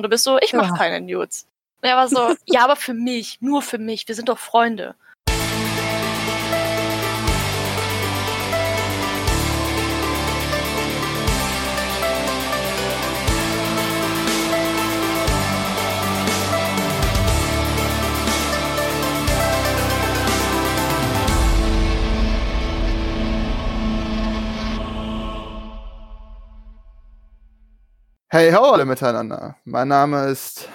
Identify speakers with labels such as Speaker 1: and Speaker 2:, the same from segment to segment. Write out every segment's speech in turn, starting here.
Speaker 1: Und du bist so, ich mach
Speaker 2: Ja.
Speaker 1: keine Nudes. Und er war so, ja, aber für mich, nur für mich, wir sind doch Freunde.
Speaker 3: Hey, ho alle miteinander. Mein Name ist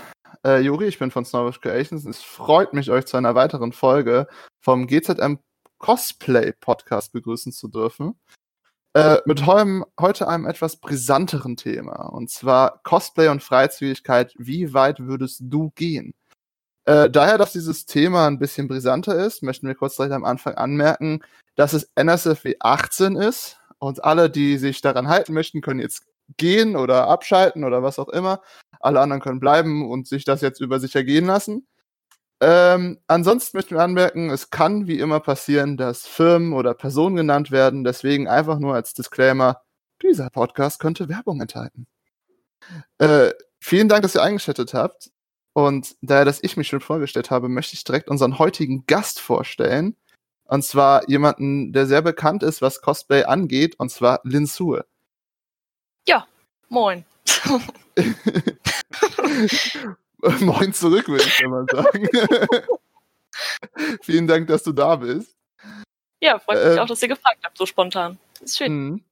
Speaker 3: äh, Juri, ich bin von Snowbush Creations. Es freut mich, euch zu einer weiteren Folge vom GZM Cosplay Podcast begrüßen zu dürfen. Äh, mit heum, heute einem etwas brisanteren Thema. Und zwar Cosplay und Freizügigkeit. Wie weit würdest du gehen? Äh, daher, dass dieses Thema ein bisschen brisanter ist, möchten wir kurz direkt am Anfang anmerken, dass es NSFW 18 ist. Und alle, die sich daran halten möchten, können jetzt gehen oder abschalten oder was auch immer. Alle anderen können bleiben und sich das jetzt über sich ergehen lassen. Ähm, ansonsten möchten wir anmerken, es kann wie immer passieren, dass Firmen oder Personen genannt werden. Deswegen einfach nur als Disclaimer, dieser Podcast könnte Werbung enthalten. Äh, vielen Dank, dass ihr eingeschaltet habt. Und daher, dass ich mich schon vorgestellt habe, möchte ich direkt unseren heutigen Gast vorstellen. Und zwar jemanden, der sehr bekannt ist, was Cosplay angeht, und zwar Lin Sue.
Speaker 1: Moin.
Speaker 3: Moin zurück, würde ich mal sagen. Vielen Dank, dass du da bist.
Speaker 1: Ja, freut mich
Speaker 3: Ähm.
Speaker 1: auch, dass ihr gefragt habt, so spontan. Ist schön.
Speaker 3: Mhm.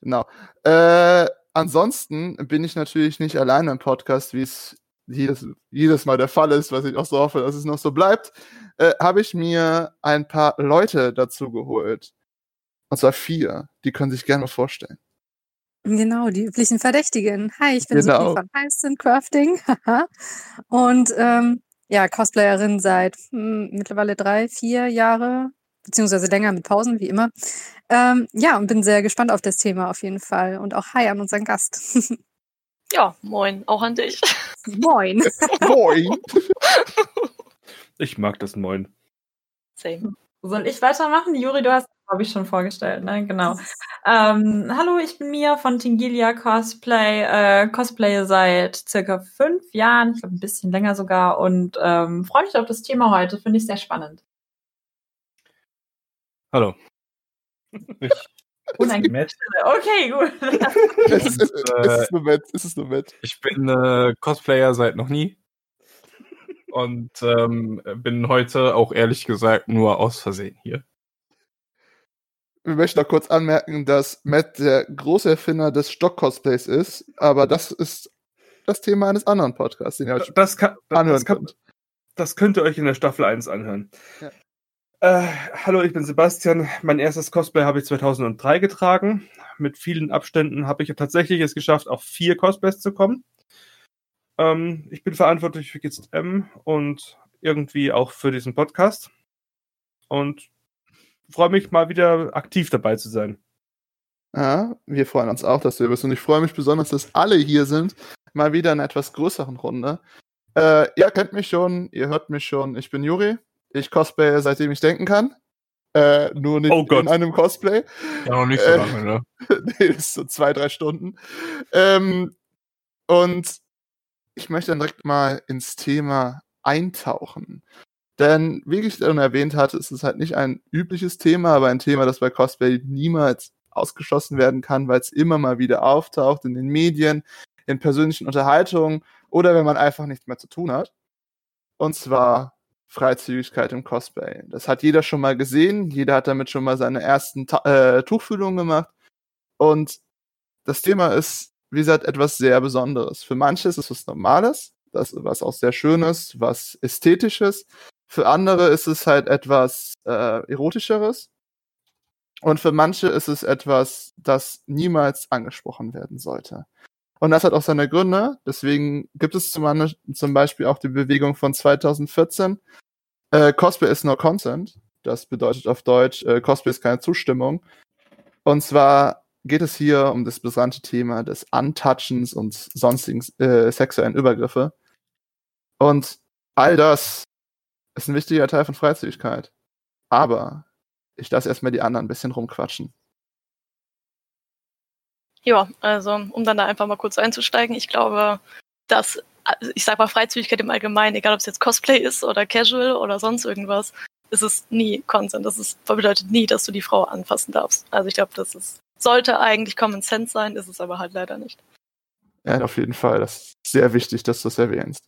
Speaker 3: Genau. Äh, ansonsten bin ich natürlich nicht alleine im Podcast, wie es jedes, jedes Mal der Fall ist, was ich auch so hoffe, dass es noch so bleibt. Äh, Habe ich mir ein paar Leute dazu geholt. Und zwar vier. Die können sich gerne vorstellen.
Speaker 2: Genau, die üblichen Verdächtigen. Hi, ich bin
Speaker 3: Genau.
Speaker 2: Sophie von Heisten Crafting. haha. und ähm, ja, Cosplayerin seit hm, mittlerweile drei, vier Jahre, beziehungsweise länger mit Pausen, wie immer. Ähm, ja, und bin sehr gespannt auf das Thema auf jeden Fall. Und auch Hi an unseren Gast.
Speaker 1: Ja, moin, auch an dich.
Speaker 2: Moin.
Speaker 3: Moin!
Speaker 4: Ich mag das Moin.
Speaker 1: Same.
Speaker 5: Soll ich weitermachen? Juri, du hast, glaube ich, schon vorgestellt, ne? Genau. Ähm, hallo, ich bin Mia von Tingilia Cosplay. Äh, Cosplay seit circa fünf Jahren, ich glaube ein bisschen länger sogar, und ähm, freue mich auf das Thema heute. Finde ich sehr spannend.
Speaker 4: Hallo. Ich,
Speaker 5: Unangenehm. Okay, gut.
Speaker 3: es, ist,
Speaker 4: äh,
Speaker 3: es ist nur Matt, es ist nur Matt.
Speaker 4: ich bin äh, Cosplayer seit noch nie. Und ähm, bin heute auch ehrlich gesagt nur aus Versehen hier.
Speaker 3: Wir möchten noch kurz anmerken, dass Matt der große Erfinder des Stock-Cosplays ist, aber das ist das Thema eines anderen Podcasts, den ihr euch
Speaker 4: Das, kann,
Speaker 3: anhören
Speaker 4: das, kann,
Speaker 3: könnt.
Speaker 4: das könnt ihr euch in der Staffel 1 anhören.
Speaker 3: Ja.
Speaker 4: Äh, hallo, ich bin Sebastian. Mein erstes Cosplay habe ich 2003 getragen. Mit vielen Abständen habe ich tatsächlich es geschafft, auf vier Cosplays zu kommen. Ähm, ich bin verantwortlich für GZM und irgendwie auch für diesen Podcast. Und freue mich mal wieder aktiv dabei zu sein.
Speaker 3: Ja, wir freuen uns auch, dass du hier bist und ich freue mich besonders, dass alle hier sind. Mal wieder in einer etwas größeren Runde. Äh, ihr kennt mich schon, ihr hört mich schon. Ich bin Juri. Ich cosplaye, seitdem ich denken kann. Äh, nur nicht
Speaker 4: Oh Gott.
Speaker 3: in einem Cosplay.
Speaker 4: Ja, noch nicht
Speaker 3: so
Speaker 4: so
Speaker 3: lange,
Speaker 4: lange, ne?
Speaker 3: nee, das ist so zwei, drei Stunden. Ähm, und ich möchte dann direkt mal ins Thema eintauchen. Denn, wie ich schon erwähnt hatte, ist es halt nicht ein übliches Thema, aber ein Thema, das bei Cosplay niemals ausgeschlossen werden kann, weil es immer mal wieder auftaucht in den Medien, in persönlichen Unterhaltungen oder wenn man einfach nichts mehr zu tun hat. Und zwar Freizügigkeit im Cosplay. Das hat jeder schon mal gesehen, jeder hat damit schon mal seine ersten Ta äh, Tuchfühlungen gemacht. Und das Thema ist, wie gesagt, etwas sehr Besonderes. Für manche ist es was Normales, das, was auch sehr Schönes, was Ästhetisches. Für andere ist es halt etwas äh, Erotischeres. Und für manche ist es etwas, das niemals angesprochen werden sollte. Und das hat auch seine Gründe. Deswegen gibt es zum, Beispiel auch die Bewegung von 2014. Äh, Cosplay is no consent. Das bedeutet auf Deutsch, äh, Cosplay ist keine Zustimmung. Und zwar geht es hier um das brisante Thema des Untouchens und sonstigen äh, sexuellen Übergriffe. Und all das ist ein wichtiger Teil von Freizügigkeit. Aber ich lasse erstmal die anderen ein bisschen rumquatschen.
Speaker 1: Ja, also um dann da einfach mal kurz einzusteigen, ich glaube, dass, ich sag mal, Freizügigkeit im Allgemeinen, egal ob es jetzt Cosplay ist oder Casual oder sonst irgendwas, ist es nie Consent. Das ist, bedeutet nie, dass du die Frau anfassen darfst. Also ich glaube, das ist, sollte eigentlich Common Sense sein, ist es aber halt leider nicht.
Speaker 3: Ja, auf jeden Fall. Das ist sehr wichtig, dass du das erwähnst.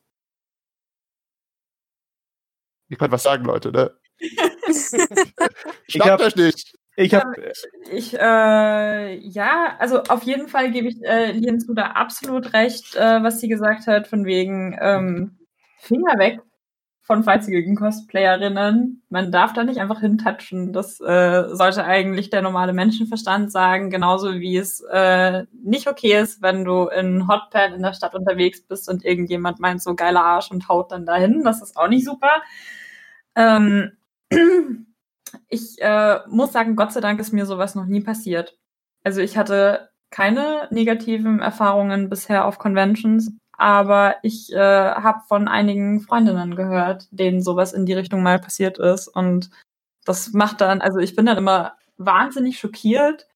Speaker 3: Ich kann was sagen, Leute, ne? Schnappt euch nicht!
Speaker 4: Ich habe
Speaker 5: Ich, äh, ja, also auf jeden Fall gebe ich äh, Lien da absolut recht, äh, was sie gesagt hat, von wegen ähm, Finger weg von freizügigen Cosplayerinnen. Man darf da nicht einfach hintatschen. Das äh, sollte eigentlich der normale Menschenverstand sagen, genauso wie es äh, nicht okay ist, wenn du in Hotpad in der Stadt unterwegs bist und irgendjemand meint so geiler Arsch und haut dann dahin. Das ist auch nicht super. Ähm, ich äh, muss sagen, Gott sei Dank ist mir sowas noch nie passiert. Also ich hatte keine negativen Erfahrungen bisher auf Conventions, aber ich äh, habe von einigen Freundinnen gehört, denen sowas in die Richtung mal passiert ist. Und das macht dann, also ich bin dann immer wahnsinnig schockiert,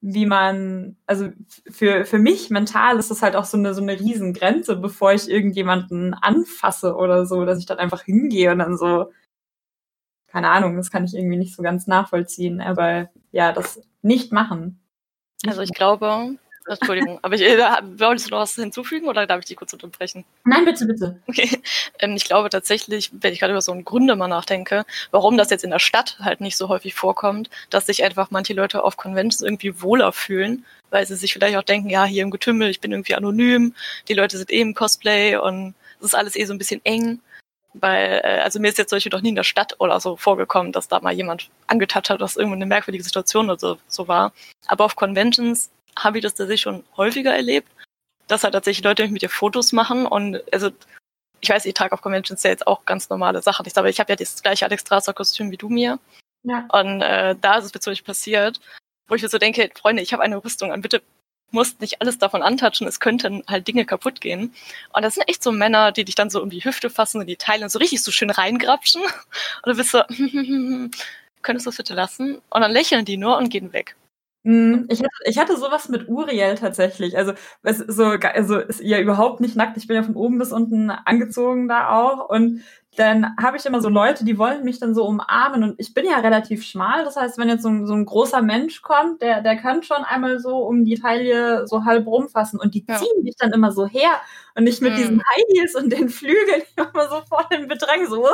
Speaker 5: wie man, also für, für mich mental ist das halt auch so eine, so eine Riesengrenze, bevor ich irgendjemanden anfasse oder so, dass ich dann einfach hingehe und dann so, keine Ahnung, das kann ich irgendwie nicht so ganz nachvollziehen, aber ja, das nicht machen.
Speaker 1: Also ich glaube, Entschuldigung, aber ich, äh, wolltest du noch was hinzufügen oder darf ich dich kurz unterbrechen?
Speaker 5: Nein, bitte, bitte.
Speaker 1: Okay. Ähm, ich glaube tatsächlich, wenn ich gerade über so einen Gründe mal nachdenke, warum das jetzt in der Stadt halt nicht so häufig vorkommt, dass sich einfach manche Leute auf Conventions irgendwie wohler fühlen, weil sie sich vielleicht auch denken, ja, hier im Getümmel, ich bin irgendwie anonym, die Leute sind eh im Cosplay und es ist alles eh so ein bisschen eng. Weil, äh, also mir ist jetzt zum Beispiel noch nie in der Stadt oder so vorgekommen, dass da mal jemand angetatscht hat, was irgendwo eine merkwürdige Situation oder so, so war. Aber auf Conventions habe ich das tatsächlich schon häufiger erlebt, dass halt tatsächlich Leute mit dir Fotos machen und also ich weiß, ich trage auf Conventions ja jetzt auch ganz normale Sachen. Ich, aber ich habe ja das gleiche Alex Strasser Kostüm wie du mir. Ja. Und äh, da ist es mir passiert, wo ich mir so denke, Freunde, ich habe eine Rüstung an, bitte musst nicht alles davon antatschen, es könnten halt Dinge kaputt gehen. Und das sind echt so Männer, die dich dann so um die Hüfte fassen und die Teile so richtig so schön reingrapschen. Und du bist so, könntest du das bitte lassen? Und dann lächeln die nur und gehen weg.
Speaker 5: Hm, ich hatte, ich hatte sowas mit Uriel tatsächlich. Also, es so, also ist ja überhaupt nicht nackt. Ich bin ja von oben bis unten angezogen da auch. Und dann habe ich immer so Leute, die wollen mich dann so umarmen. Und ich bin ja relativ schmal. Das heißt, wenn jetzt so ein, so ein großer Mensch kommt, der, der kann schon einmal so um die Taille so halb rumfassen. Und die ja. ziehen mich dann immer so her. Und ich mit mhm. diesen High Heels und den Flügeln immer so vor dem Bedrängen so.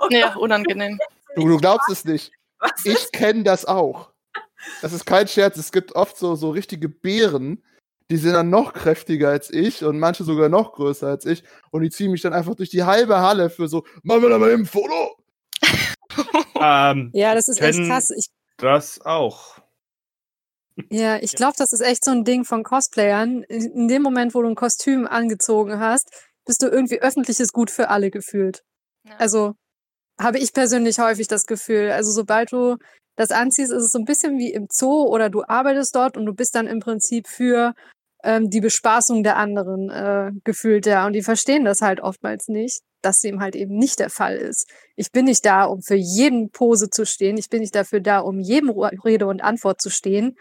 Speaker 1: Oh ja, unangenehm.
Speaker 3: Du, du glaubst es nicht. Was ich kenne das auch. Das ist kein Scherz. Es gibt oft so, so richtige Bären, die sind dann noch kräftiger als ich und manche sogar noch größer als ich. Und die ziehen mich dann einfach durch die halbe Halle für so, machen wir da mal eben ein Foto.
Speaker 2: ähm, ja, das ist echt krass. Ich,
Speaker 4: das auch.
Speaker 2: Ja, ich glaube, das ist echt so ein Ding von Cosplayern. In dem Moment, wo du ein Kostüm angezogen hast, bist du irgendwie öffentliches Gut für alle gefühlt. Ja. Also habe ich persönlich häufig das Gefühl. Also sobald du das anziehst, ist es so ein bisschen wie im Zoo oder du arbeitest dort und du bist dann im Prinzip für ähm, die Bespaßung der anderen äh, gefühlt ja. Und die verstehen das halt oftmals nicht, dass dem halt eben nicht der Fall ist. Ich bin nicht da, um für jeden Pose zu stehen. Ich bin nicht dafür da, um jedem Rede und Antwort zu stehen.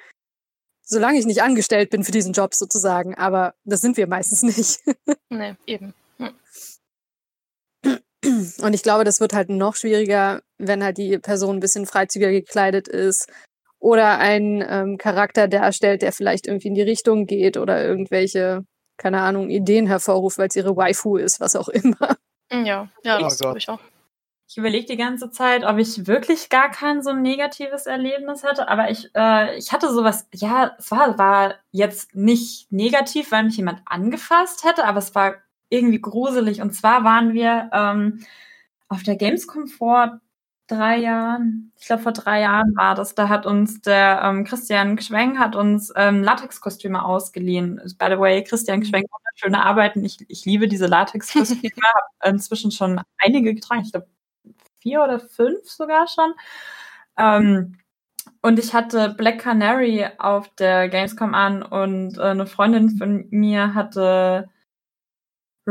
Speaker 2: Solange ich nicht angestellt bin für diesen Job sozusagen. Aber das sind wir meistens nicht.
Speaker 1: nee, eben. Hm.
Speaker 2: Und ich glaube, das wird halt noch schwieriger, wenn halt die Person ein bisschen freizügiger gekleidet ist oder einen ähm, Charakter darstellt, der vielleicht irgendwie in die Richtung geht oder irgendwelche, keine Ahnung, Ideen hervorruft, weil es ihre Waifu ist, was auch immer.
Speaker 1: Ja, ja, das oh glaube ich auch.
Speaker 5: Ich überlege die ganze Zeit, ob ich wirklich gar kein so negatives Erlebnis hatte, aber ich, äh, ich hatte sowas, ja, es war, war jetzt nicht negativ, weil mich jemand angefasst hätte, aber es war irgendwie gruselig. Und zwar waren wir ähm, auf der Gamescom vor drei Jahren, ich glaube vor drei Jahren war das, da hat uns der ähm, Christian Gschwenk hat uns ähm, Latexkostüme ausgeliehen. By the way, Christian Gschwenk schöne Arbeiten. Ich, ich liebe diese Latexkostüme, habe inzwischen schon einige getragen, ich glaube vier oder fünf sogar schon. Ähm, und ich hatte Black Canary auf der Gamescom an und äh, eine Freundin von mir hatte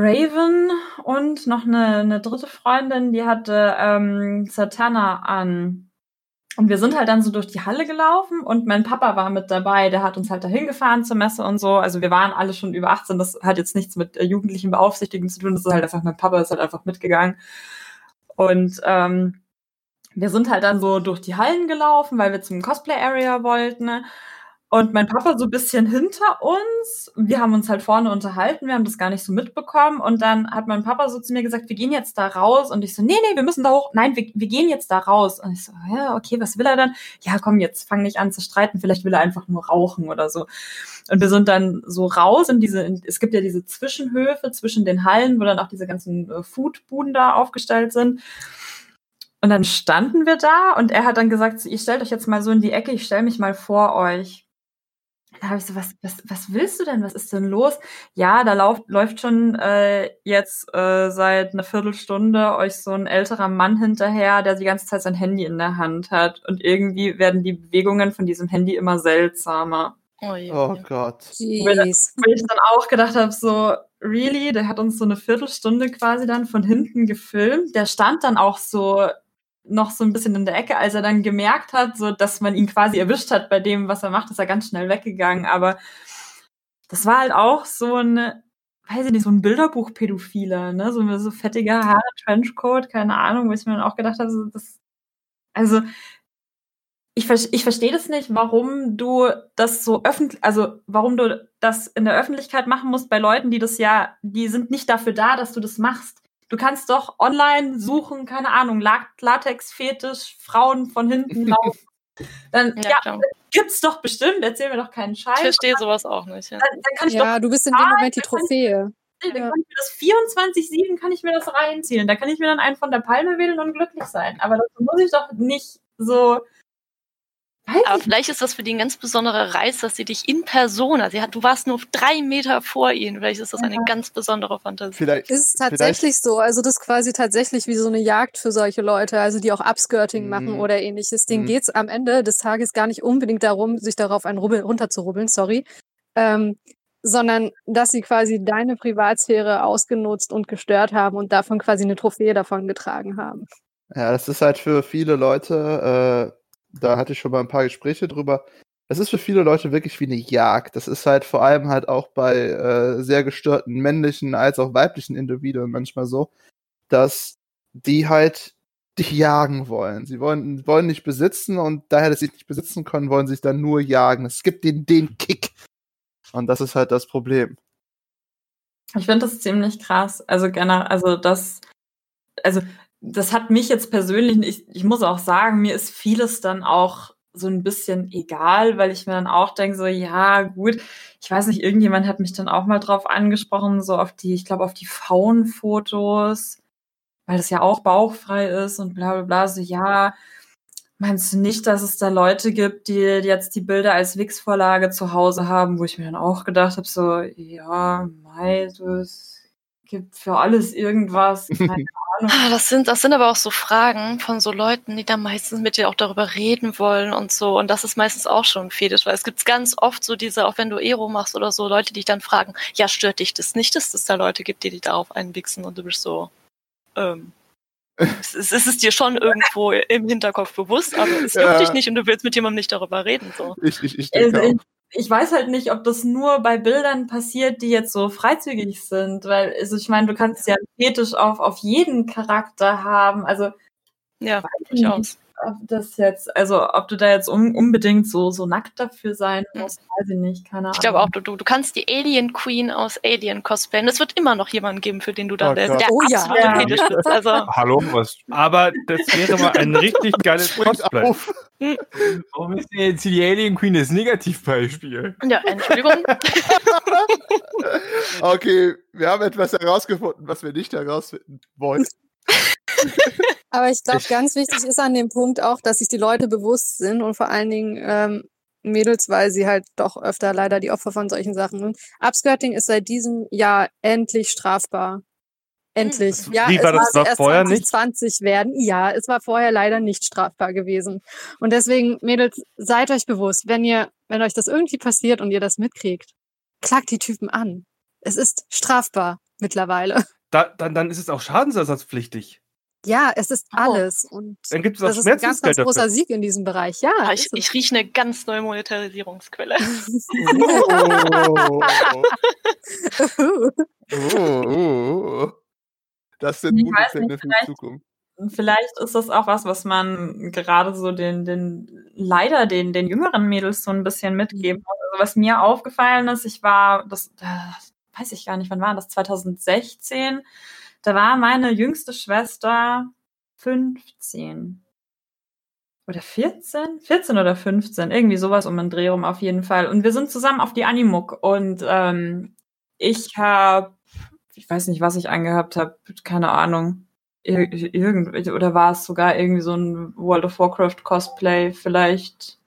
Speaker 5: Raven und noch eine, eine dritte Freundin, die hatte ähm, Satana an. Und wir sind halt dann so durch die Halle gelaufen und mein Papa war mit dabei, der hat uns halt dahin gefahren zur Messe und so. Also wir waren alle schon über 18, das hat jetzt nichts mit äh, jugendlichen Beaufsichtigen zu tun, das ist halt einfach, mein Papa ist halt einfach mitgegangen. Und ähm, wir sind halt dann so durch die Hallen gelaufen, weil wir zum Cosplay-Area wollten. Ne? Und mein Papa so ein bisschen hinter uns. Wir haben uns halt vorne unterhalten, wir haben das gar nicht so mitbekommen. Und dann hat mein Papa so zu mir gesagt, wir gehen jetzt da raus. Und ich so, nee, nee, wir müssen da hoch. Nein, wir, wir gehen jetzt da raus. Und ich so, ja, okay, was will er dann? Ja, komm, jetzt fang nicht an zu streiten. Vielleicht will er einfach nur rauchen oder so. Und wir sind dann so raus in diese, in, es gibt ja diese Zwischenhöfe zwischen den Hallen, wo dann auch diese ganzen äh, Foodbuden da aufgestellt sind. Und dann standen wir da und er hat dann gesagt, ihr stellt euch jetzt mal so in die Ecke, ich stelle mich mal vor euch. Da habe ich so, was, was, was willst du denn? Was ist denn los? Ja, da lauf, läuft schon äh, jetzt äh, seit einer Viertelstunde euch so ein älterer Mann hinterher, der die ganze Zeit sein Handy in der Hand hat. Und irgendwie werden die Bewegungen von diesem Handy immer seltsamer.
Speaker 3: Oh, oh Gott.
Speaker 5: Weil ich dann auch gedacht habe, so, really? Der hat uns so eine Viertelstunde quasi dann von hinten gefilmt. Der stand dann auch so noch so ein bisschen in der Ecke, als er dann gemerkt hat, so dass man ihn quasi erwischt hat bei dem, was er macht, ist er ganz schnell weggegangen. Aber das war halt auch so ein, weiß ich nicht, so ein Bilderbuch-Pädophiler, ne? So, so fettiger Haare, Trenchcoat, keine Ahnung, wo ich mir dann auch gedacht habe, so, das, also ich, ich verstehe das nicht, warum du das so öffentlich, also warum du das in der Öffentlichkeit machen musst bei Leuten, die das ja, die sind nicht dafür da, dass du das machst. Du kannst doch online suchen, keine Ahnung, Latex-Fetisch, Frauen von hinten laufen. Dann ja, ja gibt's doch bestimmt, erzähl mir doch keinen Scheiß.
Speaker 1: Ich verstehe sowas auch nicht. Ja,
Speaker 2: dann, dann kann ich ja doch, du bist in dem Moment die Trophäe.
Speaker 5: Dann kann ich mir das 24-7 kann ich mir das reinziehen. Da kann ich mir dann einen von der Palme wählen und glücklich sein. Aber das muss ich doch nicht so
Speaker 1: aber vielleicht ist das für die ein ganz besonderer Reiz, dass sie dich in Persona, sie hat, du warst nur drei Meter vor ihnen. Vielleicht ist das eine ja. ganz besondere Fantasie.
Speaker 2: Vielleicht ist es tatsächlich vielleicht. so. Also das ist quasi tatsächlich wie so eine Jagd für solche Leute, also die auch Upskirting mhm. machen oder ähnliches. Denen mhm. geht's am Ende des Tages gar nicht unbedingt darum, sich darauf einen Rubbel runterzurubbeln, sorry. Ähm, sondern dass sie quasi deine Privatsphäre ausgenutzt und gestört haben und davon quasi eine Trophäe davon getragen haben.
Speaker 3: Ja, das ist halt für viele Leute äh, da hatte ich schon mal ein paar Gespräche drüber. Es ist für viele Leute wirklich wie eine Jagd. Das ist halt vor allem halt auch bei äh, sehr gestörten männlichen als auch weiblichen Individuen manchmal so, dass die halt dich jagen wollen. Sie wollen, wollen nicht besitzen und daher, dass sie nicht besitzen können, wollen sie sich dann nur jagen. Es gibt den, den Kick. Und das ist halt das Problem.
Speaker 5: Ich finde das ziemlich krass. Also generell, also das, also das hat mich jetzt persönlich, ich, ich muss auch sagen, mir ist vieles dann auch so ein bisschen egal, weil ich mir dann auch denke, so, ja, gut, ich weiß nicht, irgendjemand hat mich dann auch mal drauf angesprochen, so auf die, ich glaube, auf die Faunfotos, weil das ja auch bauchfrei ist und bla bla bla, so, ja, meinst du nicht, dass es da Leute gibt, die jetzt die Bilder als Wix-Vorlage zu Hause haben, wo ich mir dann auch gedacht habe, so, ja, mei, das gibt für alles irgendwas, keine Ahnung.
Speaker 1: Ah, das sind, das sind aber auch so Fragen von so Leuten, die dann meistens mit dir auch darüber reden wollen und so. Und das ist meistens auch schon fetisch, weil es gibt ganz oft so diese, auch wenn du Ero machst oder so, Leute, die dich dann fragen, ja, stört dich das nicht, dass es da Leute gibt, die dich darauf einwichsen und du bist so, ähm, es, es ist es dir schon irgendwo im Hinterkopf bewusst, aber es juckt ja. dich nicht und du willst mit jemandem nicht darüber reden. So.
Speaker 3: Ich, ich, ich denke also, auch
Speaker 5: ich weiß halt nicht, ob das nur bei Bildern passiert, die jetzt so freizügig sind, weil also ich meine, du kannst ja fetisch auf, auf jeden Charakter haben. Also
Speaker 1: ja, durchaus
Speaker 5: ob das jetzt, also ob du da jetzt un unbedingt so, so nackt dafür sein hm. musst, weiß ich nicht, keine Ahnung.
Speaker 1: Ich glaube auch, du, du, du kannst die Alien Queen aus Alien cosplayen. Es wird immer noch jemanden geben, für den du dann oh, der, der
Speaker 2: oh, ja.
Speaker 1: Fetisch bist. Also.
Speaker 4: Hallo, was? Aber das wäre mal ein richtig geiles Cosplay. Warum ist denn jetzt die Alien Queen das Negativbeispiel?
Speaker 1: Ja, Entschuldigung.
Speaker 3: okay, wir haben etwas herausgefunden, was wir nicht herausfinden wollen.
Speaker 2: Aber ich glaube, ganz wichtig ist an dem Punkt auch, dass sich die Leute bewusst sind und vor allen Dingen ähm, Mädels, weil sie halt doch öfter leider die Opfer von solchen Sachen sind. Upskirting ist seit diesem Jahr endlich strafbar. Endlich.
Speaker 4: Hm. Ja, Wie war das war erst vorher
Speaker 2: 2020 nicht? werden. Ja, es war vorher leider nicht strafbar gewesen. Und deswegen, Mädels, seid euch bewusst, wenn ihr, wenn euch das irgendwie passiert und ihr das mitkriegt, klagt die Typen an. Es ist strafbar mittlerweile.
Speaker 4: Da, dann, dann ist es auch schadensersatzpflichtig.
Speaker 2: Ja, es ist
Speaker 1: Oh.
Speaker 2: alles. Und
Speaker 4: Dann gibt es auch
Speaker 2: das ist ein ganz, ganz großer
Speaker 4: dafür.
Speaker 2: Sieg in diesem Bereich. Ja,
Speaker 1: Ah, ich, ich rieche eine ganz neue Monetarisierungsquelle.
Speaker 3: Oh, oh, oh, oh. Das sind
Speaker 5: Ich
Speaker 3: gute
Speaker 5: weiß
Speaker 3: Pläne
Speaker 5: nicht,
Speaker 3: für die
Speaker 5: vielleicht-
Speaker 3: Zukunft.
Speaker 5: Vielleicht ist das auch was, was man gerade so den, den, leider den, den jüngeren Mädels so ein bisschen mitgeben muss. Also was mir aufgefallen ist, ich war, das, das weiß ich gar nicht, wann war das? 2016. Da war meine jüngste Schwester 15. Oder 14? 14 oder 15. Irgendwie sowas um den Dreh rum auf jeden Fall. Und wir sind zusammen auf die Animuk und ähm, ich habe, ich weiß nicht, was ich angehabt habe, keine Ahnung Ir irgend oder war es sogar irgendwie so ein World of Warcraft Cosplay vielleicht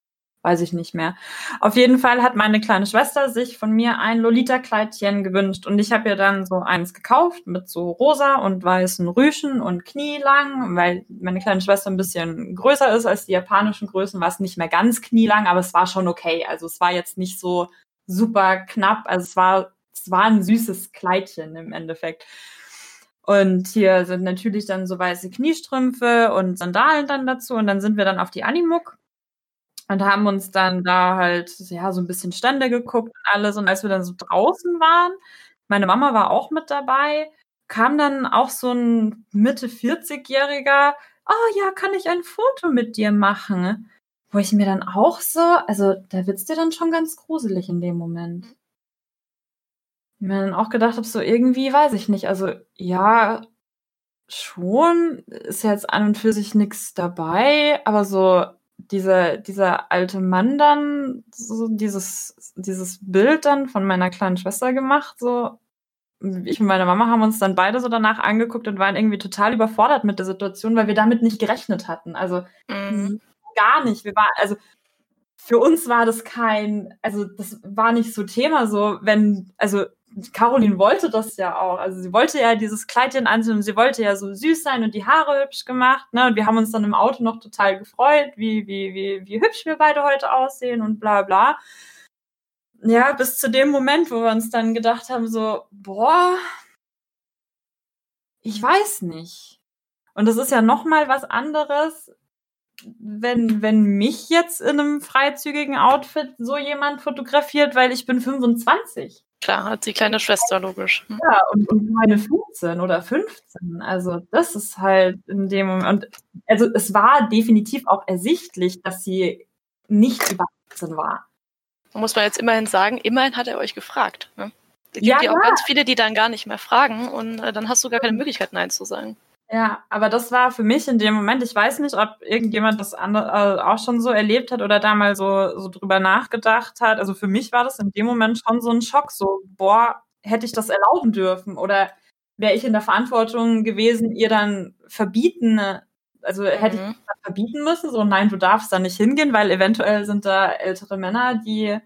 Speaker 5: weiß ich nicht mehr. Auf jeden Fall hat meine kleine Schwester sich von mir ein Lolita Kleidchen gewünscht und ich habe ihr dann so eins gekauft mit so rosa und weißen Rüschen und knielang, weil meine kleine Schwester ein bisschen größer ist als die japanischen Größen, war es nicht mehr ganz knielang, aber es war schon okay. Also es war jetzt nicht so super knapp, also es war es war ein süßes Kleidchen im Endeffekt. Und hier sind natürlich dann so weiße Kniestrümpfe und Sandalen dann dazu. Und dann sind wir dann auf die Animuk und haben uns dann da halt, ja, so ein bisschen Stände geguckt und alles. Und als wir dann so draußen waren, meine Mama war auch mit dabei, kam dann auch so ein Mitte 40-Jähriger, oh ja, kann ich ein Foto mit dir machen? Wo ich mir dann auch so, also da wird's dir dann schon ganz gruselig in dem Moment mir dann auch gedacht habe, so irgendwie weiß ich nicht. Also ja, schon ist jetzt an und für sich nichts dabei, aber so dieser, dieser alte Mann dann, so dieses, dieses Bild dann von meiner kleinen Schwester gemacht, so ich und meine Mama haben uns dann beide so danach angeguckt und waren irgendwie total überfordert mit der Situation, weil wir damit nicht gerechnet hatten. Also
Speaker 1: Mhm.
Speaker 5: gar nicht. Wir waren, also für uns war das kein, also das war nicht so Thema, so wenn, also Caroline wollte das ja auch. Also sie wollte ja dieses Kleidchen anziehen und sie wollte ja so süß sein und die Haare hübsch gemacht. Ne? Und wir haben uns dann im Auto noch total gefreut, wie, wie, wie, wie hübsch wir beide heute aussehen und bla bla. Ja, bis zu dem Moment, wo wir uns dann gedacht haben, so, boah, ich weiß nicht. Und das ist ja noch mal was anderes, wenn, wenn mich jetzt in einem freizügigen Outfit so jemand fotografiert, weil ich bin 25.
Speaker 1: Klar, hat die kleine Schwester, logisch. Hm.
Speaker 5: Ja, und, und meine 15 oder 15. Also das ist halt in dem Moment. Und also es war definitiv auch ersichtlich, dass sie nicht über 18 war.
Speaker 1: Muss man jetzt immerhin sagen, immerhin hat er euch gefragt. Ne? Es gibt
Speaker 5: Ja,
Speaker 1: ja, auch ganz viele, die dann gar nicht mehr fragen und äh, dann hast du gar keine Möglichkeit, Nein zu sagen.
Speaker 5: Ja, aber das war für mich in dem Moment, ich weiß nicht, ob irgendjemand das andere, äh, auch schon so erlebt hat oder da mal so, so drüber nachgedacht hat. Also für mich war das in dem Moment schon so ein Schock, so, boah, hätte ich das erlauben dürfen oder wäre ich in der Verantwortung gewesen, ihr dann verbieten, also hätte ich
Speaker 1: Mhm.
Speaker 5: das verbieten müssen, so, nein, du darfst da nicht hingehen, weil eventuell sind da ältere Männer, die,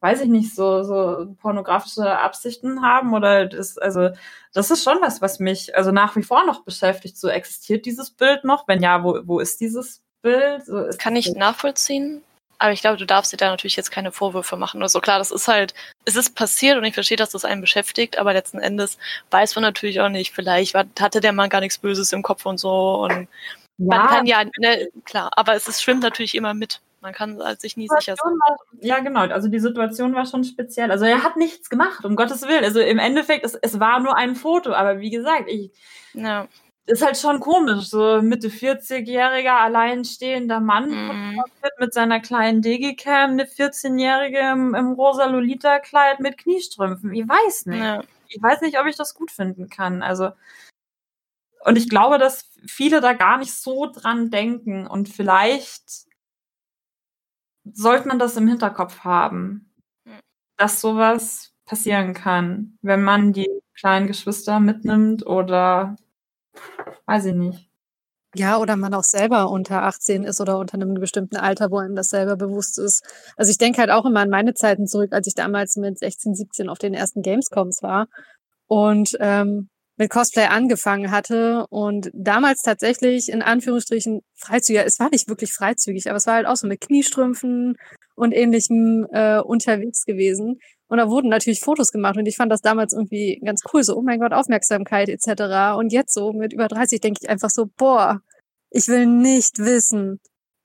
Speaker 5: weiß ich nicht, so, so pornografische Absichten haben oder das, also, das ist schon was, was mich also nach wie vor noch beschäftigt. So existiert dieses Bild noch? Wenn ja, wo, wo ist dieses Bild? So, ist
Speaker 1: Kann ich nachvollziehen. Aber ich glaube, du darfst dir da natürlich jetzt keine Vorwürfe machen oder so. Klar, das ist halt, es ist passiert und ich verstehe, dass das einen beschäftigt, aber letzten Endes weiß man natürlich auch nicht, vielleicht hatte der Mann gar nichts Böses im Kopf und so und man kann ja, ne, klar, aber es ist, schwimmt natürlich immer mit. Man kann halt sich nie sicher sein.
Speaker 5: War, ja, genau. Also die Situation war schon speziell. Also er hat nichts gemacht, um Gottes Willen. Also im Endeffekt, es, es war nur ein Foto. Aber wie gesagt, ich,
Speaker 1: Ja.
Speaker 5: ist halt schon komisch. So Mitte 40-jähriger, alleinstehender Mann
Speaker 1: Mhm.
Speaker 5: mit seiner kleinen Digicam, eine 14-jährige im, im rosa Lolita-Kleid mit Kniestrümpfen. Ich weiß nicht.
Speaker 1: ja.
Speaker 5: ich weiß nicht, ob ich das gut finden kann. Also, und ich glaube, dass viele da gar nicht so dran denken und vielleicht sollte man das im Hinterkopf haben, dass sowas passieren kann, wenn man die kleinen Geschwister mitnimmt oder weiß ich nicht.
Speaker 2: Ja, oder man auch selber unter 18 ist oder unter einem bestimmten Alter, wo einem das selber bewusst ist. Also ich denke halt auch immer an meine Zeiten zurück, als ich damals mit 16, 17 auf den ersten Gamescoms war und ähm, mit Cosplay angefangen hatte und damals tatsächlich in Anführungsstrichen freizügiger, es war nicht wirklich freizügig, aber es war halt auch so mit Kniestrümpfen und ähnlichem äh, unterwegs gewesen. Und da wurden natürlich Fotos gemacht und ich fand das damals irgendwie ganz cool, so, oh mein Gott, Aufmerksamkeit etc. Und jetzt so mit über 30 denke ich einfach so, boah, ich will nicht wissen,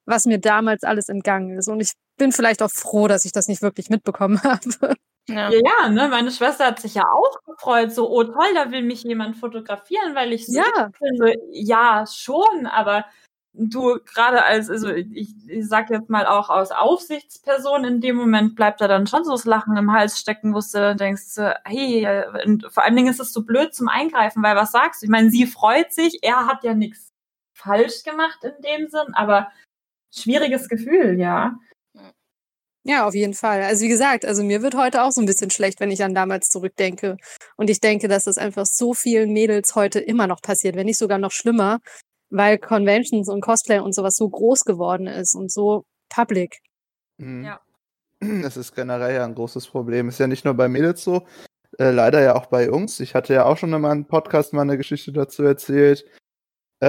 Speaker 2: was mir damals alles entgangen ist. Und ich bin vielleicht auch froh, dass ich das nicht wirklich mitbekommen habe.
Speaker 5: Ja. ja, ja, ne? Meine Schwester hat sich ja auch gefreut, so, oh toll, da will mich jemand fotografieren, weil ich so
Speaker 2: ja.
Speaker 5: bin. So, ja, schon, aber du gerade als, also ich, ich sag jetzt mal auch aus Aufsichtsperson, in dem Moment bleibt da dann schon so das Lachen im Hals stecken, wo du denkst, hey, und vor allen Dingen ist es so blöd zum Eingreifen, weil was sagst du? Ich meine, sie freut sich, er hat ja nichts falsch gemacht in dem Sinn, aber schwieriges Gefühl, ja.
Speaker 2: Ja, auf jeden Fall. Also wie gesagt, also mir wird heute auch so ein bisschen schlecht, wenn ich an damals zurückdenke. Und ich denke, dass das einfach so vielen Mädels heute immer noch passiert, wenn nicht sogar noch schlimmer, weil Conventions und Cosplay und sowas so groß geworden ist und so public.
Speaker 3: Mhm. Ja. Das ist generell ja ein großes Problem. Ist ja nicht nur bei Mädels so, äh, leider ja auch bei Jungs. Ich hatte ja auch schon in meinem Podcast mal eine Geschichte dazu erzählt, äh,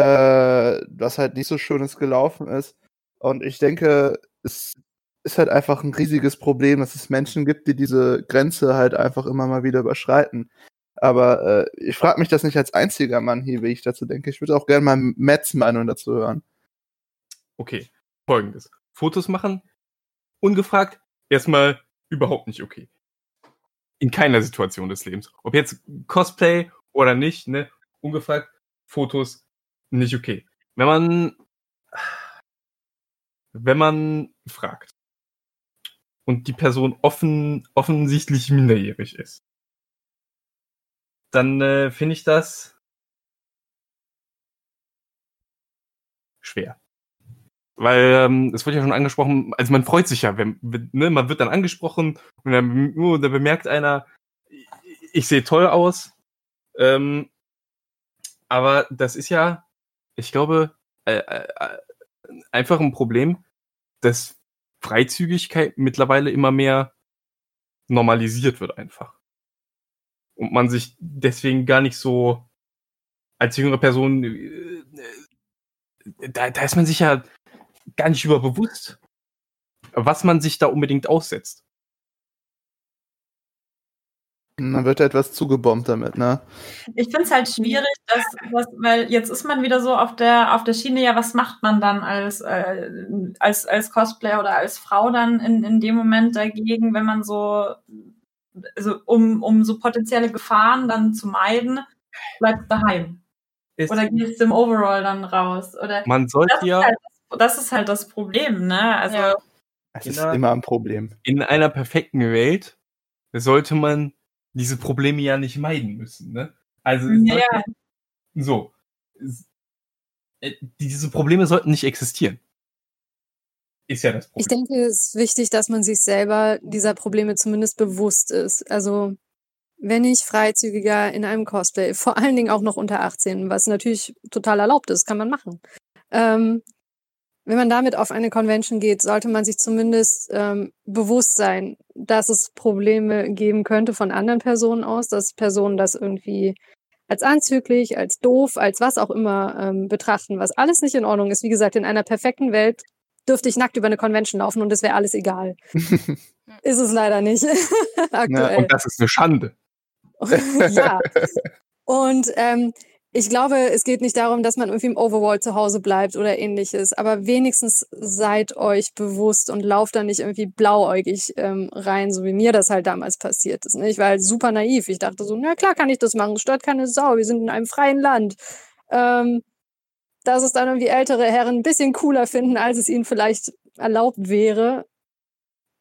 Speaker 3: was halt nicht so schönes gelaufen ist. Und ich denke, es ist halt einfach ein riesiges Problem, dass es Menschen gibt, die diese Grenze halt einfach immer mal wieder überschreiten. Aber äh, ich frage mich das nicht als einziger Mann hier, wie ich dazu denke. Ich würde auch gerne mal Mats Meinung dazu hören.
Speaker 6: Okay, folgendes. Fotos machen, ungefragt, erstmal überhaupt nicht okay. In keiner Situation des Lebens. Ob jetzt Cosplay oder nicht, ne? Ungefragt, Fotos nicht okay. Wenn man, wenn man fragt, und die Person offen, offensichtlich minderjährig ist, dann äh, finde ich das schwer. Weil ähm, es wird ja schon angesprochen, also man freut sich ja, wenn, ne, man wird dann angesprochen und dann, oh, da bemerkt einer, ich, ich sehe toll aus. Ähm, aber das ist ja, ich glaube, äh, äh, einfach ein Problem, dass Freizügigkeit mittlerweile immer mehr normalisiert wird einfach. Und man sich deswegen gar nicht so als jüngere Person, äh, da, da ist man sich ja gar nicht über bewusst, was man sich da unbedingt aussetzt.
Speaker 3: Man wird etwas zugebombt damit, ne?
Speaker 5: Ich finde es halt schwierig, dass, dass, weil jetzt ist man wieder so auf der auf der Schiene, ja, was macht man dann als äh, als als Cosplayer oder als Frau dann in, in dem Moment dagegen, wenn man so also um um so potenzielle Gefahren dann zu meiden, bleibst daheim. Ist oder gehst du im Overall dann raus oder
Speaker 6: Man sollte das ja
Speaker 5: halt, das ist halt das Problem, ne? Also ja.
Speaker 3: Es ist immer ein Problem.
Speaker 6: In einer perfekten Welt sollte man diese Probleme ja nicht meiden müssen. Ne? Also
Speaker 5: ja.
Speaker 6: so. Äh, diese Probleme sollten nicht existieren. Ist ja das
Speaker 2: Problem. Ich denke, es ist wichtig, dass man sich selber dieser Probleme zumindest bewusst ist. Also wenn ich freizügiger in einem Cosplay, vor allen Dingen auch noch unter 18, was natürlich total erlaubt ist, kann man machen. Ähm, wenn man damit auf eine Convention geht, sollte man sich zumindest ähm, bewusst sein, dass es Probleme geben könnte von anderen Personen aus, dass Personen das irgendwie als anzüglich, als doof, als was auch immer ähm, betrachten, was alles nicht in Ordnung ist. Wie gesagt, in einer perfekten Welt dürfte ich nackt über eine Convention laufen und es wäre alles egal. ist es leider nicht.
Speaker 6: Aktuell. Ja, und das ist eine Schande.
Speaker 2: ja. Und ähm, ich glaube, es geht nicht darum, dass man irgendwie im Overwall zu Hause bleibt oder ähnliches, aber wenigstens seid euch bewusst und lauft da nicht irgendwie blauäugig ähm, rein, so wie mir das halt damals passiert ist. Ne? Ich war halt super naiv. Ich dachte so, na klar kann ich das machen, stört keine Sau, wir sind in einem freien Land. Ähm, dass es dann irgendwie ältere Herren ein bisschen cooler finden, als es ihnen vielleicht erlaubt wäre,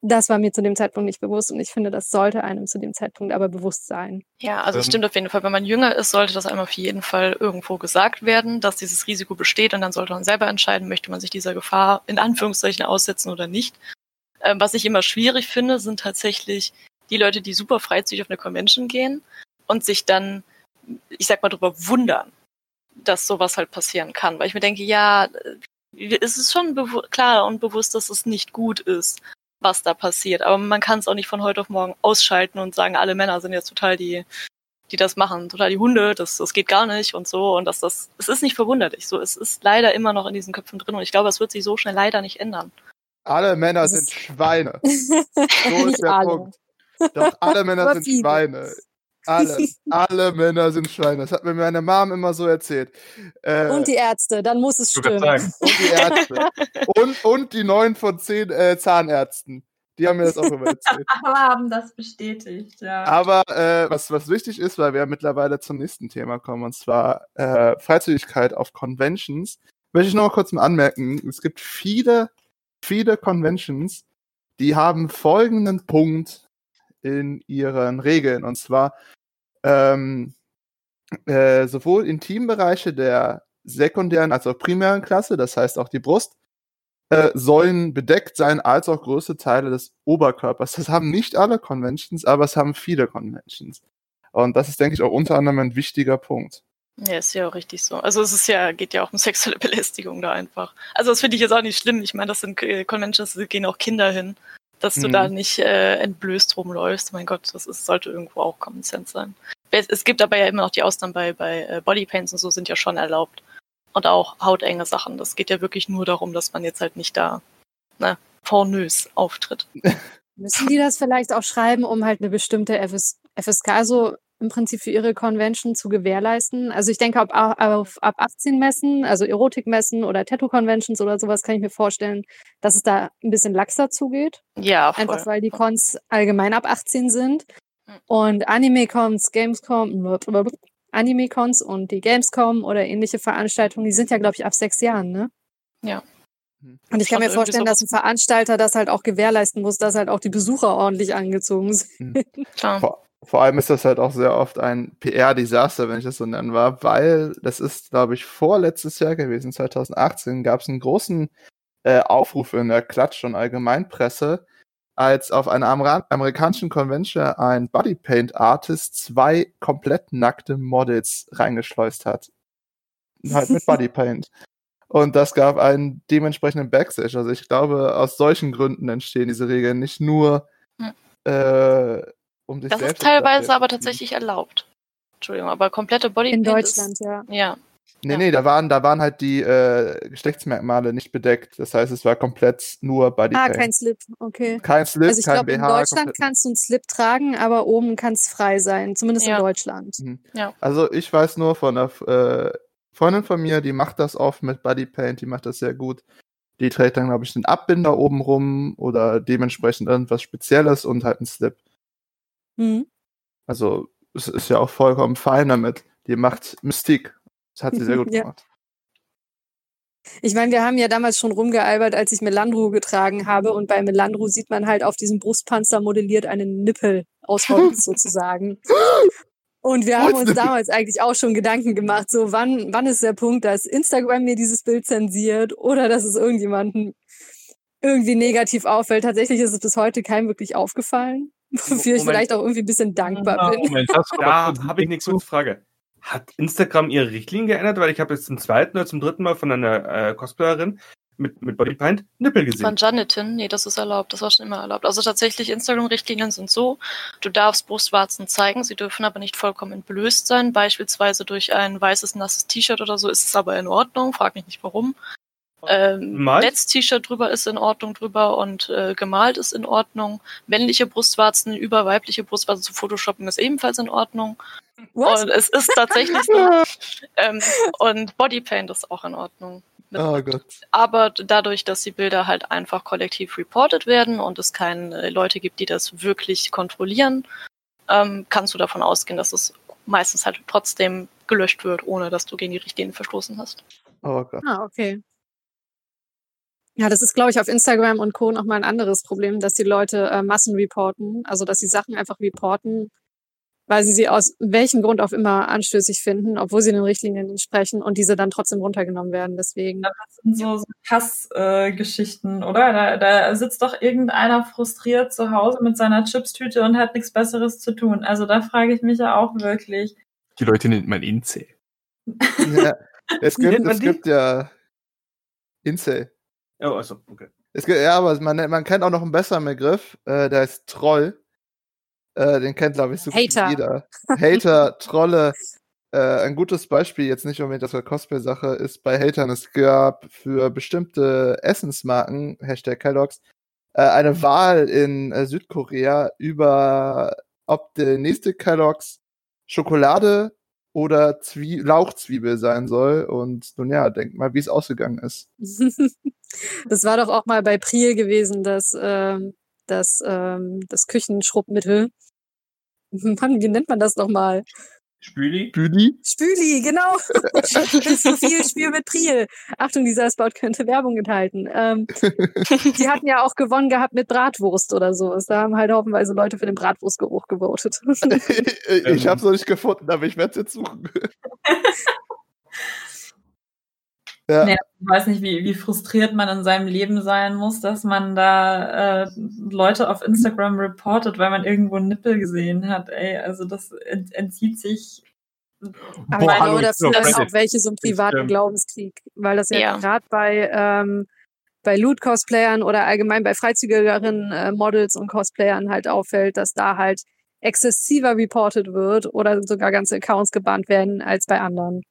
Speaker 2: das war mir zu dem Zeitpunkt nicht bewusst und ich finde, das sollte einem zu dem Zeitpunkt aber bewusst sein.
Speaker 1: Ja, also es ähm, stimmt auf jeden Fall. Wenn man jünger ist, sollte das einem auf jeden Fall irgendwo gesagt werden, dass dieses Risiko besteht und dann sollte man selber entscheiden, möchte man sich dieser Gefahr in Anführungszeichen aussetzen oder nicht. Ähm, was ich immer schwierig finde, sind tatsächlich die Leute, die super freizügig auf eine Convention gehen und sich dann, ich sag mal, darüber wundern, dass sowas halt passieren kann. Weil ich mir denke, ja, äh, es ist schon klar und bewusst, dass es nicht gut ist was da passiert. Aber man kann es auch nicht von heute auf morgen ausschalten und sagen, alle Männer sind jetzt total die, die das machen, total die Hunde, das, das geht gar nicht und so. Und dass das, es ist nicht verwunderlich. So, es ist leider immer noch in diesen Köpfen drin und ich glaube, es wird sich so schnell leider nicht ändern.
Speaker 3: Alle Männer sind Schweine. so ist der alle. Punkt. Doch, alle Männer sind. Schweine. Alle, alle Männer sind Schweine. Das hat mir meine Mom immer so erzählt. Äh,
Speaker 2: Und die Ärzte, dann muss es stimmen.
Speaker 3: und die Ärzte. und, und die neun von zehn äh, Zahnärzten. Die haben mir das auch immer erzählt.
Speaker 5: Alle haben das bestätigt, ja.
Speaker 3: Aber äh, was, was wichtig ist, weil wir mittlerweile zum nächsten Thema kommen, und zwar äh, Freizügigkeit auf Conventions, möchte ich noch mal kurz mal anmerken, es gibt viele, viele Conventions, die haben folgenden Punkt in ihren Regeln, und zwar ähm, äh, sowohl Intimbereiche der sekundären als auch primären Klasse, das heißt auch die Brust, äh, sollen bedeckt sein, als auch größte Teile des Oberkörpers. Das haben nicht alle Conventions, aber es haben viele Conventions. Und das ist, denke ich, auch unter anderem ein wichtiger Punkt.
Speaker 1: Ja, ist ja auch richtig so. Also es ist ja, geht ja auch um sexuelle Belästigung da einfach. Also das finde ich jetzt auch nicht schlimm. Ich meine, das sind äh, Conventions, da gehen auch Kinder hin. Dass du
Speaker 3: Mhm.
Speaker 1: da nicht äh, entblößt rumläufst. Mein Gott, das ist, sollte irgendwo auch Common Sense sein. Es, es gibt aber ja immer noch die Ausnahmen bei, bei äh, Bodypaints und so sind ja schon erlaubt. Und auch hautenge Sachen. Das geht ja wirklich nur darum, dass man jetzt halt nicht da ne, pornös auftritt.
Speaker 2: Müssen die das vielleicht auch schreiben, um halt eine bestimmte FS FSK so im Prinzip für ihre Convention zu gewährleisten? Also ich denke, au- auf ab 18 Messen, also Erotikmessen oder Tattoo-Conventions oder sowas, kann ich mir vorstellen, dass es da ein bisschen laxer zugeht.
Speaker 1: Ja, voll.
Speaker 2: Einfach weil die Cons allgemein ab 18 sind.
Speaker 1: Mhm.
Speaker 2: Und Anime-Cons, Gamescom, Anime-Cons und die Gamescom oder ähnliche Veranstaltungen, die sind ja, glaube ich, ab sechs Jahren, ne?
Speaker 1: Ja.
Speaker 2: Und ich kann mir vorstellen, dass ein Veranstalter das halt auch gewährleisten muss, dass halt auch die Besucher ordentlich angezogen sind.
Speaker 1: Klar.
Speaker 3: Vor, allem ist das halt auch sehr oft ein PR-Desaster, wenn ich das so nennen war, weil das ist, glaube ich, vorletztes Jahr gewesen, 2018, gab es einen großen äh, Aufruf in der Klatsch- und Allgemeinpresse, als auf einer Amera amerikanischen Convention ein Bodypaint-Artist zwei komplett nackte Models reingeschleust hat. Halt mit Bodypaint. Und das gab einen dementsprechenden Backstage. Also ich glaube, aus solchen Gründen entstehen diese Regeln nicht nur
Speaker 1: Hm.
Speaker 3: äh, um sich
Speaker 1: Das
Speaker 3: selbst
Speaker 1: ist teilweise aber tatsächlich erlaubt. Entschuldigung, aber komplette Bodypaint
Speaker 2: In Deutschland,
Speaker 1: Ist,
Speaker 2: ja.
Speaker 1: ja.
Speaker 3: Nee,
Speaker 1: Ja.
Speaker 3: nee, da waren, da waren halt die äh, Geschlechtsmerkmale nicht bedeckt. Das heißt, es war komplett nur
Speaker 2: Ah,
Speaker 3: Bodypaint.
Speaker 2: kein Slip, okay.
Speaker 3: kein Slip,
Speaker 2: Also ich
Speaker 3: kein
Speaker 2: glaube, in
Speaker 3: BH.
Speaker 2: Deutschland
Speaker 3: komplett-
Speaker 2: kannst du einen Slip tragen, aber oben kann es frei sein, zumindest
Speaker 1: Ja.
Speaker 2: in Deutschland.
Speaker 3: Also ich weiß nur von einer äh, Freundin von mir, die macht das oft mit Bodypaint, die macht das sehr gut. Die trägt dann, glaube ich, einen Abbinder oben rum oder dementsprechend irgendwas Spezielles und halt einen Slip.
Speaker 2: Mhm.
Speaker 3: Also es ist ja auch vollkommen fein damit. Die macht Mystik. Das hat sie sehr gut
Speaker 2: Ja.
Speaker 3: gemacht.
Speaker 2: Ich meine, wir haben ja damals schon rumgealbert, als ich Melandro getragen habe. Und bei Melandro sieht man halt auf diesem Brustpanzer modelliert einen Nippel aus Holz sozusagen. Und wir haben uns damals eigentlich auch schon Gedanken gemacht, so wann, wann ist der Punkt, dass Instagram mir dieses Bild zensiert oder dass es irgendjemanden irgendwie negativ auffällt. Tatsächlich ist es bis heute keinem wirklich aufgefallen, wofür ich vielleicht auch irgendwie ein bisschen dankbar bin.
Speaker 4: Moment,
Speaker 6: aber
Speaker 4: da habe ich eine
Speaker 6: zu?
Speaker 4: kurze Frage. Hat Instagram ihre Richtlinien geändert? Weil ich habe jetzt zum zweiten oder zum dritten Mal von einer äh, Cosplayerin mit, mit Bodypaint Nippel
Speaker 1: Von
Speaker 4: gesehen.
Speaker 1: Janitin, nee, das ist erlaubt, das war schon immer erlaubt. Also tatsächlich, Instagram-Richtlinien sind so, du darfst Brustwarzen zeigen, sie dürfen aber nicht vollkommen entblößt sein, beispielsweise durch ein weißes, nasses T-Shirt oder so, ist es aber in Ordnung, frag mich nicht warum. Ähm? Netz-T-Shirt drüber ist in Ordnung drüber und äh, gemalt ist in Ordnung. Männliche Brustwarzen über weibliche Brustwarzen zu photoshoppen ist ebenfalls in Ordnung.
Speaker 2: What?
Speaker 1: Und es ist tatsächlich so. ähm, und Bodypaint ist auch in Ordnung. Mit
Speaker 3: Oh Gott.
Speaker 1: aber dadurch, dass die Bilder halt einfach kollektiv reported werden und es keine Leute gibt, die das wirklich kontrollieren, ähm, kannst du davon ausgehen, dass es meistens halt trotzdem gelöscht wird, ohne dass du gegen die Richtlinien verstoßen hast.
Speaker 3: Oh Gott.
Speaker 2: Ah, okay. Ja, das ist, glaube ich, auf Instagram und Co. nochmal ein anderes Problem, dass die Leute äh, Massen reporten, also dass sie Sachen einfach reporten, weil sie sie aus welchem Grund auch immer anstößig finden, obwohl sie den Richtlinien entsprechen und diese dann trotzdem runtergenommen werden. Deswegen.
Speaker 5: Das sind so, so Hassgeschichten, äh, Geschichten, oder? Da, da sitzt doch irgendeiner frustriert zu Hause mit seiner Chipstüte und hat nichts Besseres zu tun. Also da frage ich mich ja auch wirklich.
Speaker 6: Die Leute nennt man Inze.
Speaker 3: Ja, es gibt,
Speaker 4: Nennt man
Speaker 3: es gibt ja Incel.
Speaker 4: Oh, also, okay.
Speaker 3: Es gibt, ja, aber man, man kennt auch noch einen besseren Begriff, äh, der heißt Troll. Äh, den kennt, glaube ich, so
Speaker 2: Hater.
Speaker 3: jeder. Hater, Trolle. Äh, ein gutes Beispiel, jetzt nicht unbedingt aus der Cosplay-Sache, ist bei Hatern, es gab für bestimmte Essensmarken, Hashtag Kellogg's, äh, eine Wahl in äh, Südkorea über, ob der nächste Kellogg's Schokolade oder Zwie Lauchzwiebel sein soll. Und nun ja, denkt mal, wie es ausgegangen ist.
Speaker 2: das war doch auch mal bei Priel gewesen, dass ähm, das, ähm, das Küchenschrubbmittel. Mann, wie nennt man das nochmal?
Speaker 4: Spüli?
Speaker 3: Büli?
Speaker 2: Spüli, genau. Willst du viel Spiel mit Priel? Achtung, dieser Spot könnte Werbung enthalten. Ähm, die hatten ja auch gewonnen gehabt mit Bratwurst oder so. Da haben halt haufenweise Leute für den Bratwurstgeruch gewotet.
Speaker 3: ich habe es noch nicht gefunden, aber ich werde es jetzt suchen.
Speaker 5: Ja. Nee, ich weiß nicht, wie, wie frustriert man in seinem Leben sein muss, dass man da äh, Leute auf Instagram reportet, weil man irgendwo einen Nippel gesehen hat. Ey, also das ent entzieht sich.
Speaker 2: Aber ich glaube, das sind dann auch welche so einen privaten ähm, Glaubenskrieg, weil das ja, ja. gerade bei ähm, bei Loot-Cosplayern oder allgemein bei freizügigeren äh, Models und Cosplayern halt auffällt, dass da halt exzessiver reported wird oder sogar ganze Accounts gebannt werden als bei anderen.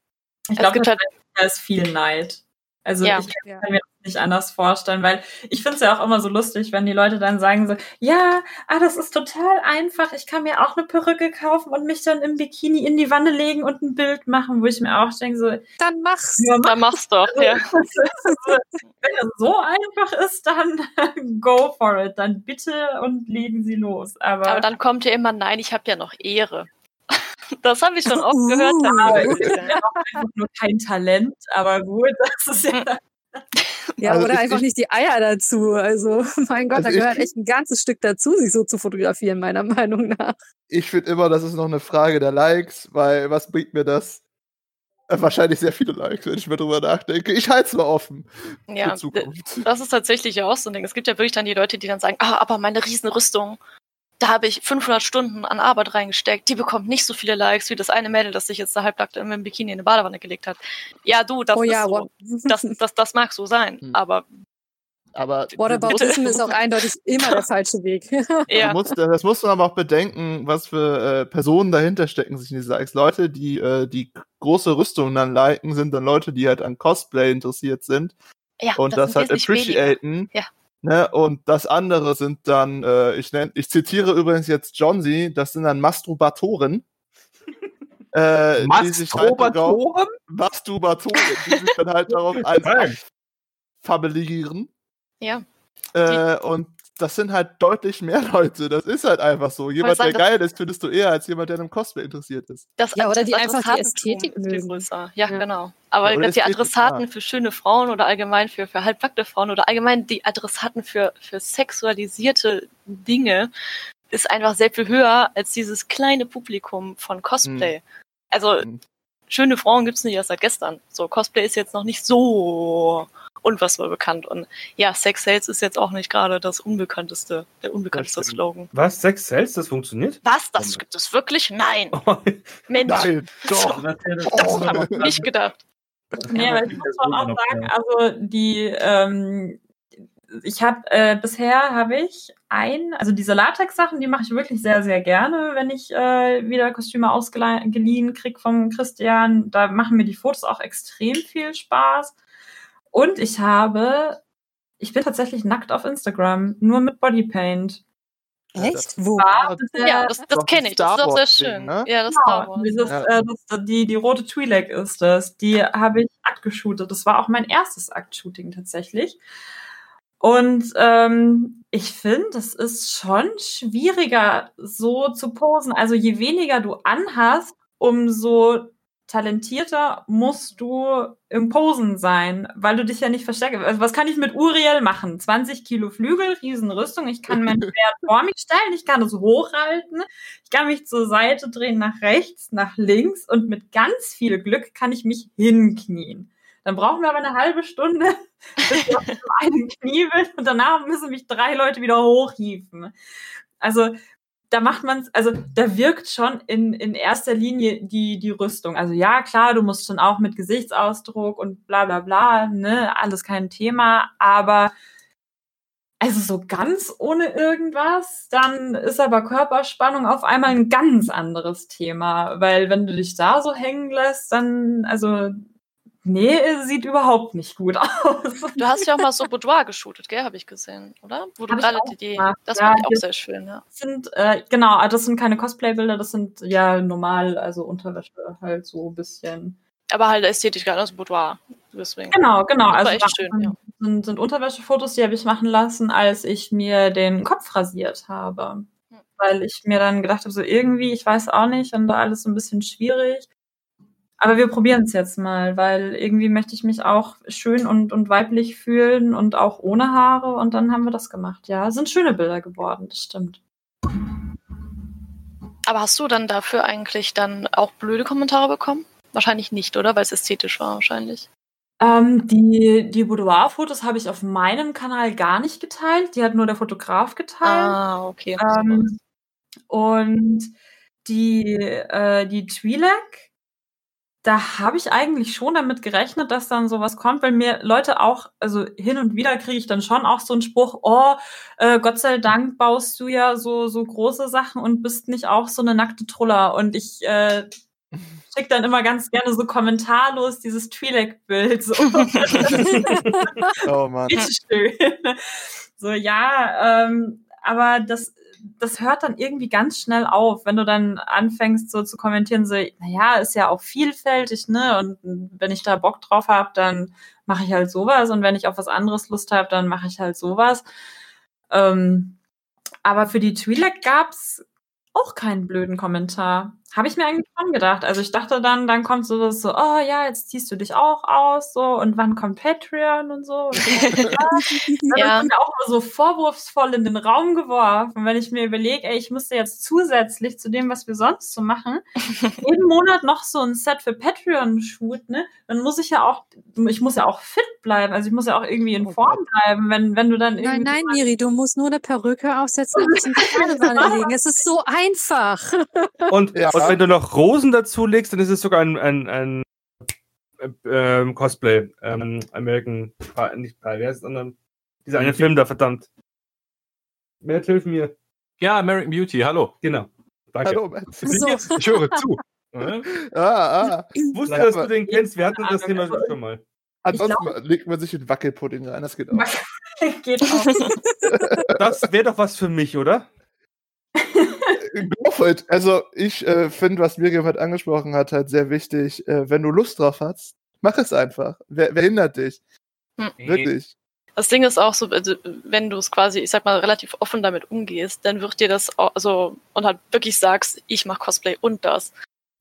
Speaker 5: Ich glaube, halt da ist viel Neid. Also ja. ich kann ja. mir das nicht anders vorstellen, weil ich finde es ja auch immer so lustig, wenn die Leute dann sagen so, ja, ah, das ist total einfach, ich kann mir auch eine Perücke kaufen und mich dann im Bikini in die Wanne legen und ein Bild machen, wo ich mir auch denke so,
Speaker 2: dann mach's.
Speaker 1: Ja, mach. Dann mach's doch, ja.
Speaker 5: wenn es so einfach ist, dann go for it, dann bitte und legen Sie los. Aber,
Speaker 1: Aber dann kommt ja immer, nein, ich habe ja noch Ehre. Das habe ich schon oft uh. gehört.
Speaker 5: Ja, einfach nur kein Talent, aber gut, das ist ja.
Speaker 2: Ja, also oder einfach nicht die Eier dazu. Also, mein Gott, also da gehört echt ein ganzes Stück dazu, sich so zu fotografieren, meiner Meinung nach.
Speaker 3: Ich finde immer, das ist noch eine Frage der Likes, weil was bringt mir das? Äh, wahrscheinlich sehr viele Likes, wenn ich mir drüber nachdenke. Ich halte es mal offen.
Speaker 1: Ja, das ist tatsächlich auch so ein Ding. Es gibt ja wirklich dann die Leute, die dann sagen, ah, aber meine Riesenrüstung, da habe ich 500 Stunden an Arbeit reingesteckt, die bekommt nicht so viele Likes wie das eine Mädel, das sich jetzt da halbnackt im Bikini in eine Badewanne gelegt hat. Ja, du, das,
Speaker 2: oh,
Speaker 1: ist
Speaker 2: ja,
Speaker 1: so. das, das, das mag so sein, hm. aber
Speaker 3: aber
Speaker 2: Whataboutism ist auch eindeutig immer der falsche Weg.
Speaker 3: ja. Muss, das muss man aber auch bedenken, was für äh, Personen dahinter stecken sich in diese Likes. Leute, die äh, die große Rüstung dann liken, sind dann Leute, die halt an Cosplay interessiert sind ja, und das, das halt appreciaten. Ja. Ne? Und das andere sind dann, äh, ich, nenn, ich zitiere übrigens jetzt John Z, das sind dann Masturbatoren.
Speaker 4: äh, Masturbatoren?
Speaker 3: Masturbatoren, die sich dann halt darauf eins familiieren.
Speaker 1: Ja.
Speaker 3: Äh, und das sind halt deutlich mehr Leute. Das ist halt einfach so. Jemand, der geil ist, findest du eher als jemand, der im Cosplay interessiert ist.
Speaker 1: Das,
Speaker 2: ja, oder die einfach die Ästhetik mögen.
Speaker 1: Ja, ja, genau. Aber ja, die Adressaten ja. für schöne Frauen oder allgemein für, für halbnackte Frauen oder allgemein die Adressaten für, für sexualisierte Dinge ist einfach sehr viel höher als dieses kleine Publikum von Cosplay. Hm. Also, hm. schöne Frauen gibt es nicht erst seit gestern. So, Cosplay ist jetzt noch nicht so unfassbar bekannt. Und ja, Sex Sales ist jetzt auch nicht gerade das unbekannteste, der unbekannteste Slogan.
Speaker 4: Was? Sex Sales? Das funktioniert?
Speaker 1: Was? Das gibt es wirklich? Nein. Oh, Mensch. Nein, doch. Das, das habe ich nicht gedacht.
Speaker 5: Nee, aber ich muss schon auch sagen, also die, ähm, ich habe äh, bisher habe ich ein, also diese Latex-Sachen, die mache ich wirklich sehr, sehr gerne, wenn ich äh, wieder Kostüme ausgeliehen kriege vom Christian. Da machen mir die Fotos auch extrem viel Spaß. Und ich habe, ich bin tatsächlich nackt auf Instagram, nur mit Bodypaint.
Speaker 2: Echt? Wo?
Speaker 1: ja, das, das kenne ich. Das ist auch sehr schön. Ne? Ja, das,
Speaker 5: genau, dieses, ja. Äh, das, die, die rote Twi'lek ist das. Die habe ich aktgeshootet. Das war auch mein erstes Aktshooting tatsächlich. Und ähm, ich finde, das ist schon schwieriger, so zu posen. Also je weniger du anhast, umso talentierter musst du im Posen sein, weil du dich ja nicht versteckst. Also was kann ich mit Uriel machen? 20 Kilo Flügel, Riesenrüstung. Ich kann mein Pferd vor mich stellen, ich kann es hochhalten, ich kann mich zur Seite drehen, nach rechts, nach links und mit ganz viel Glück kann ich mich hinknien. Dann brauchen wir aber eine halbe Stunde, bis ich auf einem Knie bin und danach müssen mich drei Leute wieder hochhieven. Also da macht man also da wirkt schon in, in erster Linie die, die Rüstung. Also ja, klar, du musst schon auch mit Gesichtsausdruck und bla bla bla, ne, alles kein Thema, aber also so ganz ohne irgendwas, dann ist aber Körperspannung auf einmal ein ganz anderes Thema, weil wenn du dich da so hängen lässt, dann, also Nee, sieht überhaupt nicht gut aus.
Speaker 1: Du hast ja auch mal so Boudoir geshootet, gell, habe ich gesehen, oder? Wo du gerade die, die das
Speaker 5: ja,
Speaker 1: fand ich auch sehr schön, ja.
Speaker 5: Das sind, äh, genau, ah, das sind keine Cosplay-Bilder, das sind ja normal, also Unterwäsche halt so ein bisschen.
Speaker 1: Aber halt ästhetisch gar nicht Boudoir. Deswegen.
Speaker 5: Genau, genau.
Speaker 1: Das
Speaker 5: Also
Speaker 1: echt
Speaker 5: war-
Speaker 1: schön, ja.
Speaker 5: sind, sind Unterwäschefotos, die habe ich machen lassen, als ich mir den Kopf rasiert habe.
Speaker 1: Hm.
Speaker 5: Weil ich mir dann gedacht habe, so irgendwie, ich weiß auch nicht, und da alles so ein bisschen schwierig. Aber wir probieren es jetzt mal, weil irgendwie möchte ich mich auch schön und, und weiblich fühlen und auch ohne Haare. Und dann haben wir das gemacht. Ja, sind schöne Bilder geworden, das stimmt.
Speaker 1: Aber hast du dann dafür eigentlich dann auch blöde Kommentare bekommen? Wahrscheinlich nicht, oder? Weil es ästhetisch war, wahrscheinlich.
Speaker 5: Ähm, die die Boudoir-Fotos habe ich auf meinem Kanal gar nicht geteilt. Die hat nur der Fotograf geteilt.
Speaker 1: Ah, okay.
Speaker 5: Ähm, und die, äh, die Twi'lek, da habe ich eigentlich schon damit gerechnet, dass dann sowas kommt, weil mir Leute auch, also hin und wieder kriege ich dann schon auch so einen Spruch, oh, äh, Gott sei Dank baust du ja so, so große Sachen und bist nicht auch so eine nackte Truller. Und ich äh, schicke dann immer ganz gerne so kommentarlos dieses Twi'lek-Bild. So.
Speaker 3: Oh Mann.
Speaker 5: So, ja, ähm, aber das, das hört dann irgendwie ganz schnell auf, wenn du dann anfängst so zu kommentieren, so, naja, ist ja auch vielfältig, ne? Und wenn ich da Bock drauf habe, dann mache ich halt sowas. Und wenn ich auf was anderes Lust habe, dann mache ich halt sowas. Ähm, aber für die Twi'lek gab's auch keinen blöden Kommentar. Habe ich mir eigentlich schon gedacht. Also ich dachte dann, dann kommt sowas so, oh ja, jetzt ziehst du dich auch aus, so, und wann kommt Patreon und so. Und so.
Speaker 1: Ja.
Speaker 5: ja. Das wird auch immer so vorwurfsvoll in den Raum geworfen, wenn ich mir überlege, ey, ich müsste jetzt zusätzlich zu dem, was wir sonst so machen, jeden Monat noch so ein Set für Patreon shoot, ne? Dann muss ich ja auch, ich muss ja auch fit bleiben, also ich muss ja auch irgendwie in
Speaker 3: Oh
Speaker 5: Form bleiben, wenn, wenn du dann irgendwie.
Speaker 2: Nein, nein, Miri, du musst nur eine Perücke aufsetzen und ein bisschen Badewanne legen. Es ist so einfach.
Speaker 4: Und,
Speaker 3: Ja.
Speaker 4: und wenn du noch Rosen dazu legst, dann ist es sogar ein, ein, ein äh, ähm, Cosplay. Ähm, American nicht Pie, wer ist es denn? Dieser eine Film da, verdammt. Matt, hilf mir.
Speaker 6: Ja, American Beauty, hallo.
Speaker 4: Genau. Danke.
Speaker 3: Hallo, Matt.
Speaker 2: So.
Speaker 6: Ich höre zu. Ja?
Speaker 3: Ah, ah.
Speaker 4: Ich wusste, dass du den kennst. Wir hatten das Thema schon mal.
Speaker 3: Ansonsten legt man sich in Wackelpudding rein, das geht auch.
Speaker 5: Geht auch.
Speaker 4: Das wäre doch was für mich, oder?
Speaker 3: Go for it. Also ich äh, finde, was Miriam halt angesprochen hat, halt sehr wichtig. Äh, wenn du Lust drauf hast, mach es einfach. Wer, wer hindert dich?
Speaker 1: Hm.
Speaker 3: Wirklich.
Speaker 1: Das Ding ist auch so, also, wenn du es quasi, ich sag mal, relativ offen damit umgehst, dann wird dir das auch, also, und halt wirklich sagst, ich mach Cosplay und das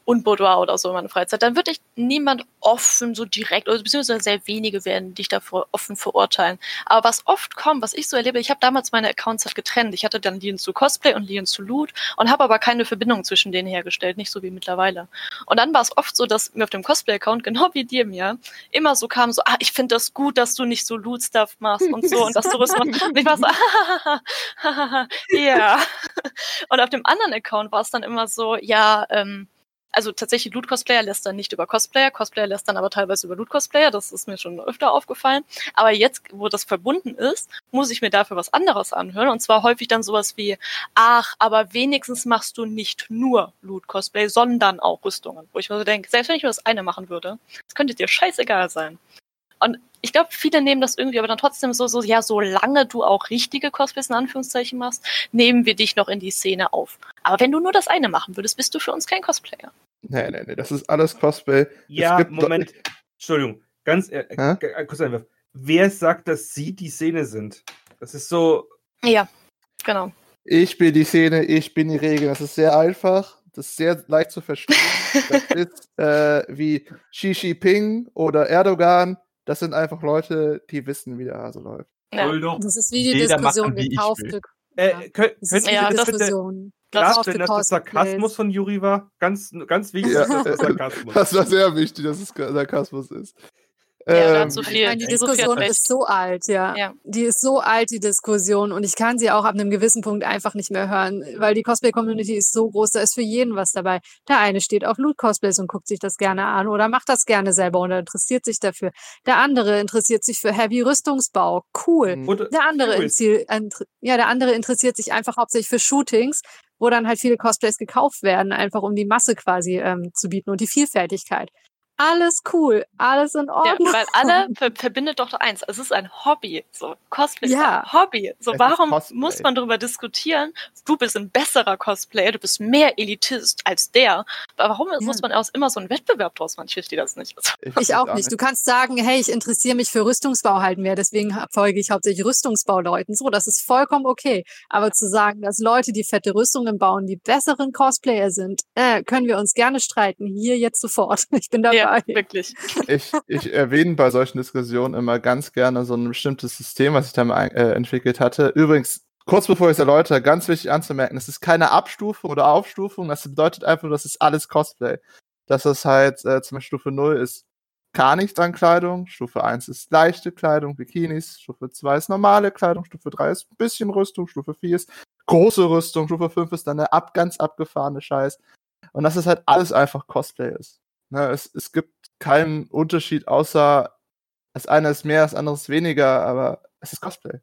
Speaker 1: und Boudoir oder so in meiner Freizeit, dann wird dich niemand offen so direkt, oder beziehungsweise sehr wenige werden dich davor offen verurteilen. Aber was oft kommt, was ich so erlebe, ich habe damals meine Accounts halt getrennt. Ich hatte dann Lien zu Cosplay und Lien zu Loot und habe aber keine Verbindung zwischen denen hergestellt, nicht so wie mittlerweile. Und dann war es oft so, dass mir auf dem Cosplay-Account, genau wie dir mir, immer so kam, so, ah, ich finde das gut, dass du nicht so Loot-Stuff machst und so und dass du Rüstung machst. Und ich war so, ja. Und auf dem anderen Account war es dann immer so, ja, ähm, also tatsächlich Loot-Cosplayer lässt dann nicht über Cosplayer, Cosplayer lässt dann aber teilweise über Loot-Cosplayer, das ist mir schon öfter aufgefallen. Aber jetzt, wo das verbunden ist, muss ich mir dafür was anderes anhören. Und zwar häufig dann sowas wie, ach, aber wenigstens machst du nicht nur Loot-Cosplay, sondern auch Rüstungen. Wo ich mir so denke, selbst wenn ich nur das eine machen würde, das könnte dir scheißegal sein. Und ich glaube, viele nehmen das irgendwie aber dann trotzdem so, so, ja, solange du auch richtige Cosplays in Anführungszeichen machst, nehmen wir dich noch in die Szene auf. Aber wenn du nur das eine machen würdest, bist du für uns kein Cosplayer.
Speaker 3: Nee, nee, nee, das ist alles Cosplay.
Speaker 4: Ja,
Speaker 3: gibt
Speaker 4: Moment. Entschuldigung. Ganz äh, äh, kurz einfach. Wer sagt, dass sie die Szene sind? Das ist so.
Speaker 1: Ja, genau.
Speaker 3: Ich bin die Szene, ich bin die Regel. Das ist sehr einfach. Das ist sehr leicht zu verstehen. Das ist äh, wie Xi Jinping oder Erdogan. Das sind einfach Leute, die wissen, wie der Hase läuft.
Speaker 1: Ja.
Speaker 2: Das ist wie die
Speaker 6: Jeder
Speaker 2: Diskussion gekauft.
Speaker 6: will.
Speaker 4: Äh,
Speaker 2: Ja.
Speaker 4: könnt,
Speaker 2: Das
Speaker 4: könnt
Speaker 2: ist
Speaker 4: ihr
Speaker 1: Ja,
Speaker 4: das
Speaker 1: das-
Speaker 4: bitte
Speaker 2: Diskussion.
Speaker 4: klarstellen, dass das. Sarkasmus von Juri war? Ganz, ganz wichtig,
Speaker 3: Ja.
Speaker 4: dass das Sarkasmus
Speaker 3: Das war sehr wichtig, dass es Sarkasmus ist.
Speaker 1: Ja,
Speaker 3: Ähm,
Speaker 1: so viel,
Speaker 2: Ich meine, die
Speaker 1: so viel
Speaker 2: Diskussion
Speaker 1: recht.
Speaker 2: ist so alt, ja.
Speaker 1: Ja.
Speaker 2: Die ist so alt, die Diskussion. Und ich kann sie auch ab einem gewissen Punkt einfach nicht mehr hören, weil die Cosplay-Community ist so groß, da ist für jeden was dabei. Der eine steht auf Loot-Cosplays und guckt sich das gerne an oder macht das gerne selber und interessiert sich dafür. Der andere interessiert sich für Heavy-Rüstungsbau. Cool.
Speaker 3: Mhm.
Speaker 4: Und,
Speaker 2: Der andere,
Speaker 4: Cool.
Speaker 2: inter- ja, der andere interessiert sich einfach hauptsächlich für Shootings, wo dann halt viele Cosplays gekauft werden, einfach um die Masse quasi ähm, zu bieten und die Vielfältigkeit. Alles cool, alles in
Speaker 1: Ja,
Speaker 2: Ordnung.
Speaker 1: weil alle ver verbindet doch eins. Es ist ein Hobby. So, Cosplay
Speaker 2: Ja.
Speaker 1: ist ein Hobby. So,
Speaker 3: Es
Speaker 1: warum muss man darüber diskutieren? Du bist ein besserer Cosplayer, du bist mehr Elitist als der. Aber warum muss man aus immer so einen Wettbewerb draus machen? Ich verstehe das nicht. Also,
Speaker 2: Ich auch nicht. Du kannst sagen, hey, ich interessiere mich für Rüstungsbau halt mehr, deswegen folge ich hauptsächlich Rüstungsbauleuten. So, das ist vollkommen okay. Aber zu sagen, dass Leute, die fette Rüstungen bauen, die besseren Cosplayer sind, äh, können wir uns gerne streiten. Hier jetzt sofort. Ich bin dabei.
Speaker 1: Ja, wirklich.
Speaker 3: ich, ich erwähne bei solchen Diskussionen immer ganz gerne so ein bestimmtes System, was ich da mal äh, entwickelt hatte. Übrigens, kurz bevor ich es erläutere, ganz wichtig anzumerken, es ist keine Abstufung oder Aufstufung, das bedeutet einfach, das ist alles Cosplay. Dass das halt äh, zum Beispiel Stufe 0 ist gar nichts an Kleidung, Stufe 1 ist leichte Kleidung, Bikinis, Stufe 2 ist normale Kleidung, Stufe 3 ist ein bisschen Rüstung, Stufe 4 ist große Rüstung, Stufe 5 ist dann eine ab, ganz abgefahrene Scheiß. Und dass es halt alles einfach Cosplay ist. Ne, es, es gibt keinen Unterschied, außer das eine ist mehr, das andere ist weniger, aber es ist Cosplay.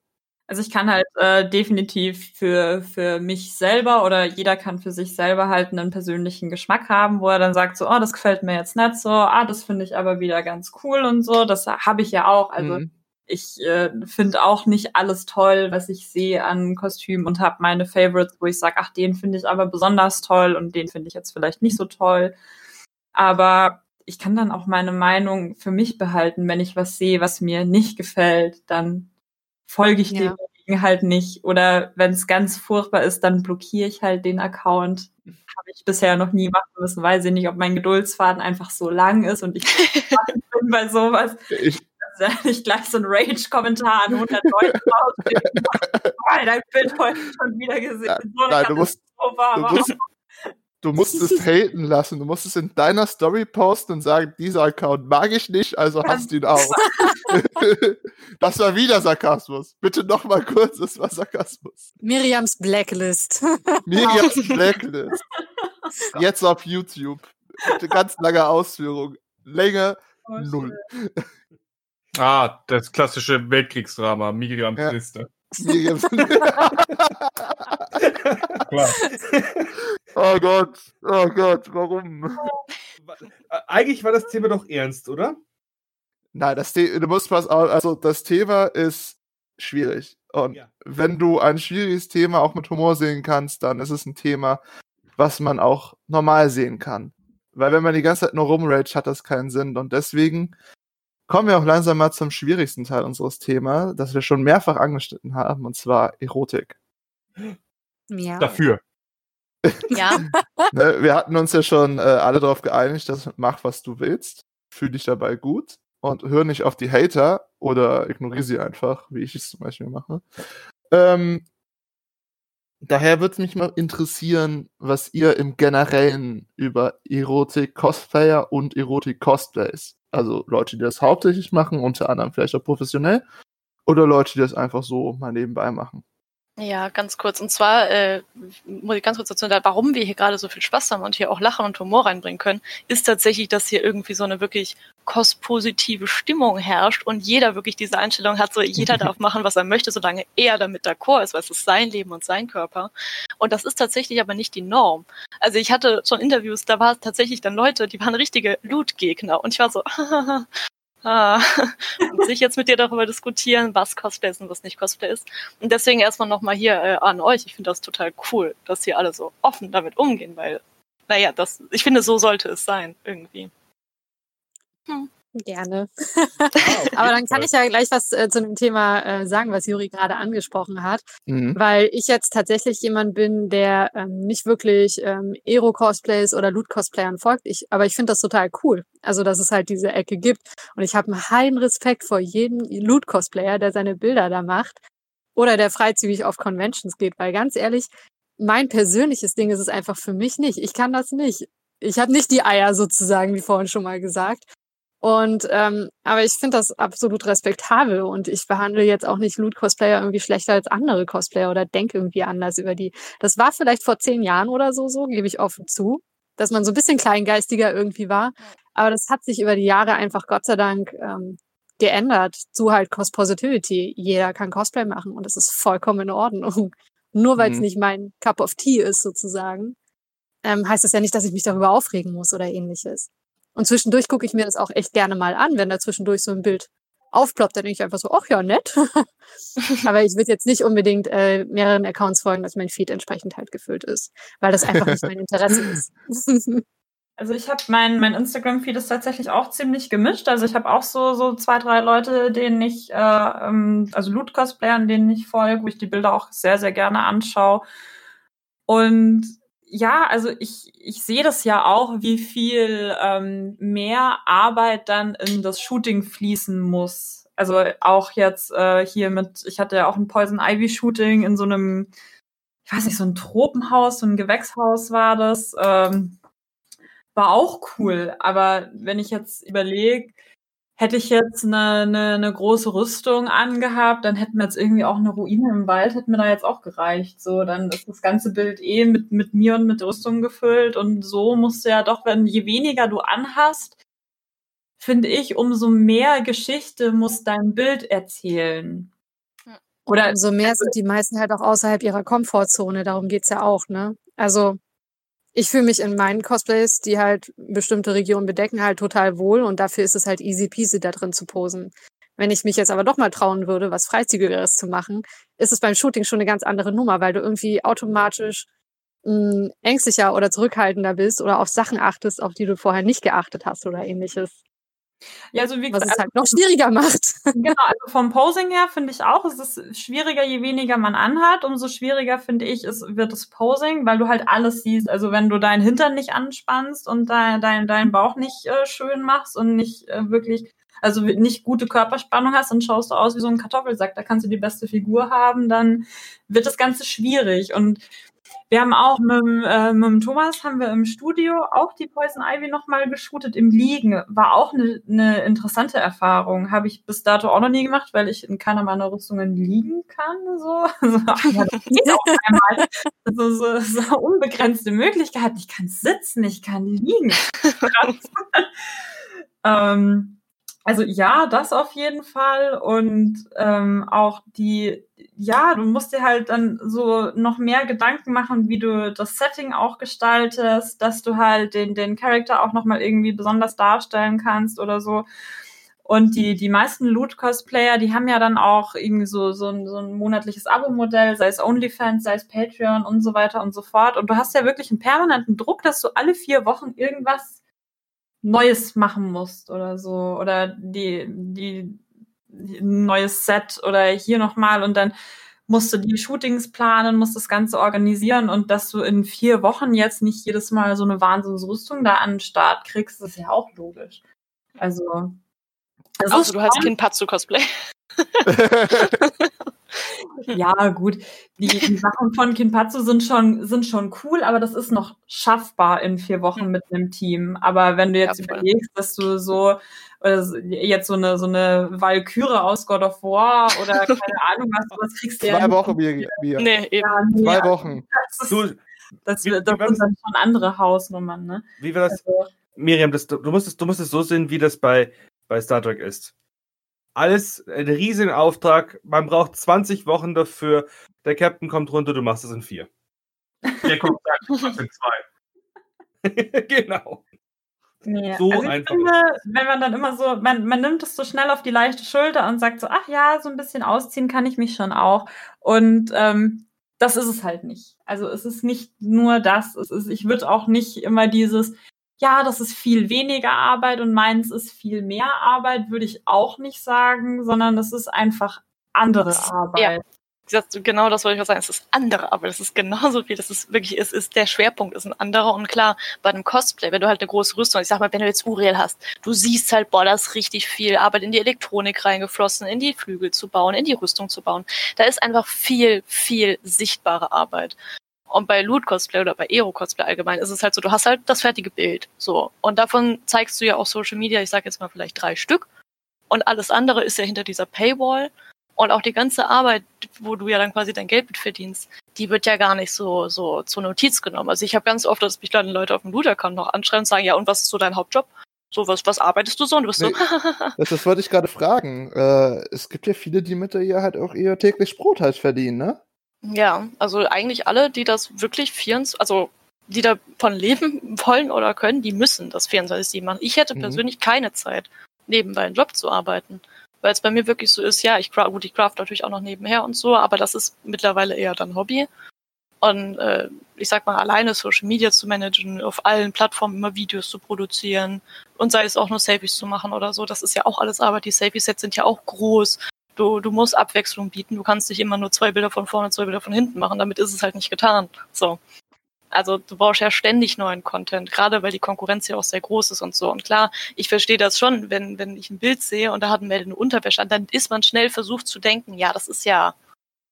Speaker 5: Also ich kann halt äh, definitiv für, für mich selber oder jeder kann für sich selber halt einen persönlichen Geschmack haben, wo er dann sagt so, oh, das gefällt mir jetzt nicht so, ah, das finde ich aber wieder ganz cool und so. Das habe ich ja auch. Also
Speaker 3: Mhm.
Speaker 5: ich äh, finde auch nicht alles toll, was ich sehe an Kostümen und habe meine Favorites, wo ich sage, ach, den finde ich aber besonders toll und den finde ich jetzt vielleicht nicht so toll. Aber ich kann dann auch meine Meinung für mich behalten, wenn ich was sehe, was mir nicht gefällt, dann folge ich
Speaker 2: Ja.
Speaker 5: dem halt nicht. Oder wenn es ganz furchtbar ist, dann blockiere ich halt den Account. Habe ich bisher noch nie machen müssen. Weiß ich nicht, ob mein Geduldsfaden einfach so lang ist und ich bin bei sowas,
Speaker 3: Ich,
Speaker 5: dass nicht gleich so ein Rage-Kommentar an 100 Leute rausgeht. Weil dein Bild heute schon wieder gesehen.
Speaker 3: Ja,
Speaker 5: so
Speaker 3: nein, du musst-
Speaker 5: Katastrophe,
Speaker 3: du musst, du musst es haten lassen. Du musst es in deiner Story posten und sagen, dieser Account mag ich nicht, also hast du ihn auch. das war wieder Sarkasmus. Bitte noch mal kurz, das war Sarkasmus.
Speaker 2: Miriams Blacklist.
Speaker 3: Miriams Blacklist. Jetzt auf YouTube. Bitte ganz lange Ausführung. Länge
Speaker 5: Oh,
Speaker 3: null.
Speaker 6: Ah, das klassische Weltkriegsdrama, Miriams
Speaker 3: Ja.
Speaker 6: Liste.
Speaker 3: Miriams
Speaker 6: Klar.
Speaker 3: Oh Gott, oh Gott, warum?
Speaker 4: Äh, Eigentlich war das Thema doch ernst, oder?
Speaker 3: Nein, das The du musst was, also das Thema ist schwierig. Und
Speaker 4: Ja.
Speaker 3: wenn du ein schwieriges Thema auch mit Humor sehen kannst, dann ist es ein Thema, was man auch normal sehen kann. Weil wenn man die ganze Zeit nur rumrage, hat das keinen Sinn. Und deswegen kommen wir auch langsam mal zum schwierigsten Teil unseres Themas, das wir schon mehrfach angeschnitten haben, und zwar Erotik.
Speaker 2: ja.
Speaker 6: Dafür.
Speaker 1: Ja,
Speaker 3: ne, wir hatten uns ja schon äh, alle darauf geeinigt, dass mach, was du willst, fühl dich dabei gut und hör nicht auf die Hater oder ignoriere sie einfach, wie ich es zum Beispiel mache. Ähm, daher würde es mich mal interessieren, was ihr im Generellen über Erotik-Cosplayer und Erotik-Cosplays, also Leute, die das hauptsächlich machen, unter anderem vielleicht auch professionell, oder Leute, die das einfach so mal nebenbei machen.
Speaker 1: Ja, ganz kurz. Und zwar äh, muss ich ganz kurz dazu sagen, warum wir hier gerade so viel Spaß haben und hier auch Lachen und Humor reinbringen können, ist tatsächlich, dass hier irgendwie so eine wirklich kostpositive Stimmung herrscht und jeder wirklich diese Einstellung hat, so jeder darf machen, was er möchte, solange er damit d'accord ist, weil es ist sein Leben und sein Körper. Und das ist tatsächlich aber nicht die Norm. Also ich hatte schon Interviews, da war es tatsächlich dann Leute, die waren richtige Loot-Gegner und ich war so, Ah, muss ich jetzt mit dir darüber diskutieren, was Cosplay ist und was nicht Cosplay ist. Und deswegen erstmal nochmal hier äh, an euch. Ich finde das total cool, dass hier alle so offen damit umgehen, weil, naja, das, ich finde, so sollte es sein, irgendwie.
Speaker 2: Gerne.
Speaker 6: Ah,
Speaker 2: Aber dann kann ich ja gleich was äh, zu dem Thema äh, sagen, was Juri gerade angesprochen hat.
Speaker 3: Mhm.
Speaker 2: weil ich jetzt tatsächlich jemand bin, der ähm, nicht wirklich ähm, Ero-Cosplays oder Loot-Cosplayern folgt. Ich, aber ich finde das total cool. Also, dass es halt diese Ecke gibt. Und ich habe einen heilen Respekt vor jedem Loot-Cosplayer, der seine Bilder da macht oder der freizügig auf Conventions geht. Weil ganz ehrlich, mein persönliches Ding ist es einfach für mich nicht. Ich kann das nicht. Ich habe nicht die Eier sozusagen, wie vorhin schon mal gesagt. Und ähm, aber ich finde das absolut respektabel und ich behandle jetzt auch nicht Loot-Cosplayer irgendwie schlechter als andere Cosplayer oder denke irgendwie anders über die. Das war vielleicht vor zehn Jahren oder so so, gebe ich offen zu, dass man so ein bisschen kleingeistiger irgendwie war. Aber das hat sich über die Jahre einfach Gott sei Dank ähm, geändert zu halt Cost Positivity. Jeder kann Cosplay machen und das ist vollkommen in Ordnung. Nur weil es
Speaker 3: Mhm.
Speaker 2: nicht mein Cup of Tea ist sozusagen, ähm, heißt das ja nicht, dass ich mich darüber aufregen muss oder ähnliches. Und zwischendurch gucke ich mir das auch echt gerne mal an, wenn da zwischendurch so ein Bild aufploppt, dann denke ich einfach so, ach ja, nett. Aber ich würde jetzt nicht unbedingt äh, mehreren Accounts folgen, dass mein Feed entsprechend halt gefüllt ist, weil das einfach nicht mein Interesse ist.
Speaker 5: Also ich habe mein, mein Instagram-Feed ist tatsächlich auch ziemlich gemischt. Also ich habe auch so, so zwei, drei Leute, denen ich, äh, ähm, also Loot-Cosplayern, denen ich folge, wo ich die Bilder auch sehr, sehr gerne anschaue. Und ja, also ich, ich sehe das ja auch, wie viel ähm, mehr Arbeit dann in das Shooting fließen muss. Also auch jetzt äh, hier mit, ich hatte ja auch ein Poison Ivy Shooting in so einem, ich weiß nicht, so ein Tropenhaus, so ein Gewächshaus war das. Ähm, war auch cool. Aber wenn ich jetzt überlege, hätte ich jetzt eine, eine, eine große Rüstung angehabt, dann hätten wir jetzt irgendwie auch eine Ruine im Wald, hätte mir da jetzt auch gereicht. So, dann ist das ganze Bild eh mit, mit mir und mit Rüstung gefüllt. Und so musst du ja doch, wenn je weniger du anhast, finde ich, umso mehr Geschichte muss dein Bild erzählen.
Speaker 2: Oder umso mehr sind die meisten halt auch außerhalb ihrer Komfortzone. Darum geht's ja auch, ne? Also ich fühle mich in meinen Cosplays, die halt bestimmte Regionen bedecken, halt total wohl und dafür ist es halt easy peasy da drin zu posen. Wenn ich mich jetzt aber doch mal trauen würde, was Freizügigeres zu machen, ist es beim Shooting schon eine ganz andere Nummer, weil du irgendwie automatisch mh, hm, ängstlicher oder zurückhaltender bist oder auf Sachen achtest, auf die du vorher nicht geachtet hast oder ähnliches.
Speaker 5: Ja, also wie
Speaker 2: Was
Speaker 5: gesagt,
Speaker 2: es halt noch schwieriger macht.
Speaker 5: Genau, also vom Posing her finde ich auch, es ist schwieriger, je weniger man anhat, umso schwieriger finde ich, es wird das Posing, weil du halt alles siehst. Also wenn du deinen Hintern nicht anspannst und dein, dein, deinen Bauch nicht äh, schön machst und nicht äh, wirklich, also nicht gute Körperspannung hast, dann schaust du aus wie so ein Kartoffelsack. Da kannst du die beste Figur haben, dann wird das Ganze schwierig. Und wir haben auch mit, äh, mit Thomas haben wir im Studio auch die Poison Ivy nochmal geshootet im Liegen. War auch eine ne interessante Erfahrung. Habe ich bis dato auch noch nie gemacht, weil ich in keiner meiner Rüstungen liegen kann. So, so ja, das geht auch einmal. So, so, so unbegrenzte Möglichkeiten. Ich kann sitzen, ich kann liegen. ähm, also ja, das auf jeden Fall. Und ähm, auch die, ja, du musst dir halt dann so noch mehr Gedanken machen, wie du das Setting auch gestaltest, dass du halt den, den Charakter auch nochmal irgendwie besonders darstellen kannst oder so. Und die, die meisten Loot-Cosplayer, die haben ja dann auch irgendwie so, so, ein, so ein monatliches Abo-Modell, sei es OnlyFans, sei es Patreon und so weiter und so fort. Und du hast ja wirklich einen permanenten Druck, dass du alle vier Wochen irgendwas Neues machen musst oder so. Oder die, die, die neues Set oder hier nochmal und dann musst du die Shootings planen, musst das Ganze organisieren und dass du in vier Wochen jetzt nicht jedes Mal so eine Wahnsinnsrüstung da an den Start kriegst, ist ja auch logisch. Also.
Speaker 1: Also du hast Kinpatsu-Cosplay.
Speaker 5: ja, gut. Die, die Sachen von Kinpatsu sind schon, sind schon cool, aber das ist noch schaffbar in vier Wochen mit einem Team. Aber wenn du jetzt ja, überlegst, dass du so oder jetzt so eine so eine Valkyrie aus God of War oder keine Ahnung was, was kriegst du
Speaker 3: Zwei
Speaker 5: ja
Speaker 3: Wochen, wir, wir.
Speaker 1: Nee, eben.
Speaker 5: Ja, nee,
Speaker 3: Zwei Wochen.
Speaker 5: Das, ist, das, wie, das sind dann schon andere Hausnummern, ne?
Speaker 4: Wie war das? Also, Miriam, das, du, musst es, du musst es so sehen, wie das bei, bei Star Trek ist alles ein riesiger Auftrag. Man braucht 20 Wochen dafür. Der Captain kommt runter, du machst es in vier.
Speaker 6: Der kommt sagt, in zwei.
Speaker 4: genau.
Speaker 5: Nee, so also einfach. Finde, wenn man dann immer so, man, man nimmt es so schnell auf die leichte Schulter und sagt so, ach ja, so ein bisschen ausziehen kann ich mich schon auch. Und ähm, das ist es halt nicht. Also es ist nicht nur das. Es ist, ich würde auch nicht immer dieses, ja, das ist viel weniger Arbeit und meins ist viel mehr Arbeit, würde ich auch nicht sagen, sondern das ist einfach andere Arbeit.
Speaker 1: Ja. Genau das wollte ich auch sagen. Es ist andere Arbeit. Es ist genauso viel. Das ist wirklich, es ist der Schwerpunkt ist ein anderer. Und klar, bei einem Cosplay, wenn du halt eine große Rüstung, ich sag mal, wenn du jetzt Uriel hast, du siehst halt, boah, da ist richtig viel Arbeit in die Elektronik reingeflossen, in die Flügel zu bauen, in die Rüstung zu bauen. Da ist einfach viel, viel sichtbare Arbeit. Und bei Loot Cosplay oder bei Aero Cosplay allgemein ist es halt so, du hast halt das fertige Bild. So. Und davon zeigst du ja auch Social Media, ich sag jetzt mal vielleicht drei Stück. Und alles andere ist ja hinter dieser Paywall. Und auch die ganze Arbeit, wo du ja dann quasi dein Geld mit verdienst, die wird ja gar nicht so, so zur Notiz genommen. Also ich habe ganz oft, dass mich dann Leute auf dem Loot-Account noch anschreiben und sagen, ja, und was ist so dein Hauptjob? So, was, was arbeitest du so? Und du bist nee, so.
Speaker 3: das, das wollte ich gerade fragen. Äh, es gibt ja viele, die mit ihr halt auch ihr täglich Brot halt verdienen, ne?
Speaker 1: Ja, also eigentlich alle, die das wirklich 24, also die davon leben wollen oder können, die müssen das 24-7 machen. Ich hätte
Speaker 3: Mhm.
Speaker 1: persönlich keine Zeit, nebenbei einen Job zu arbeiten. Weil es bei mir wirklich so ist, ja, ich craft, gut, ich craft natürlich auch noch nebenher und so, aber das ist mittlerweile eher dann Hobby. Und äh, ich sag mal, alleine Social Media zu managen, auf allen Plattformen immer Videos zu produzieren und sei es auch nur Selfies zu machen oder so, das ist ja auch alles Arbeit. Die Selfie-Sets sind ja auch groß. Du, du musst Abwechslung bieten. Du kannst nicht immer nur zwei Bilder von vorne, zwei Bilder von hinten machen. Damit ist es halt nicht getan. So. Also du brauchst ja ständig neuen Content, gerade weil die Konkurrenz ja auch sehr groß ist und so. Und klar, ich verstehe das schon, wenn, wenn ich ein Bild sehe und da hat ein Mädel eine Unterwäsche an, dann ist man schnell versucht zu denken, ja, das ist ja,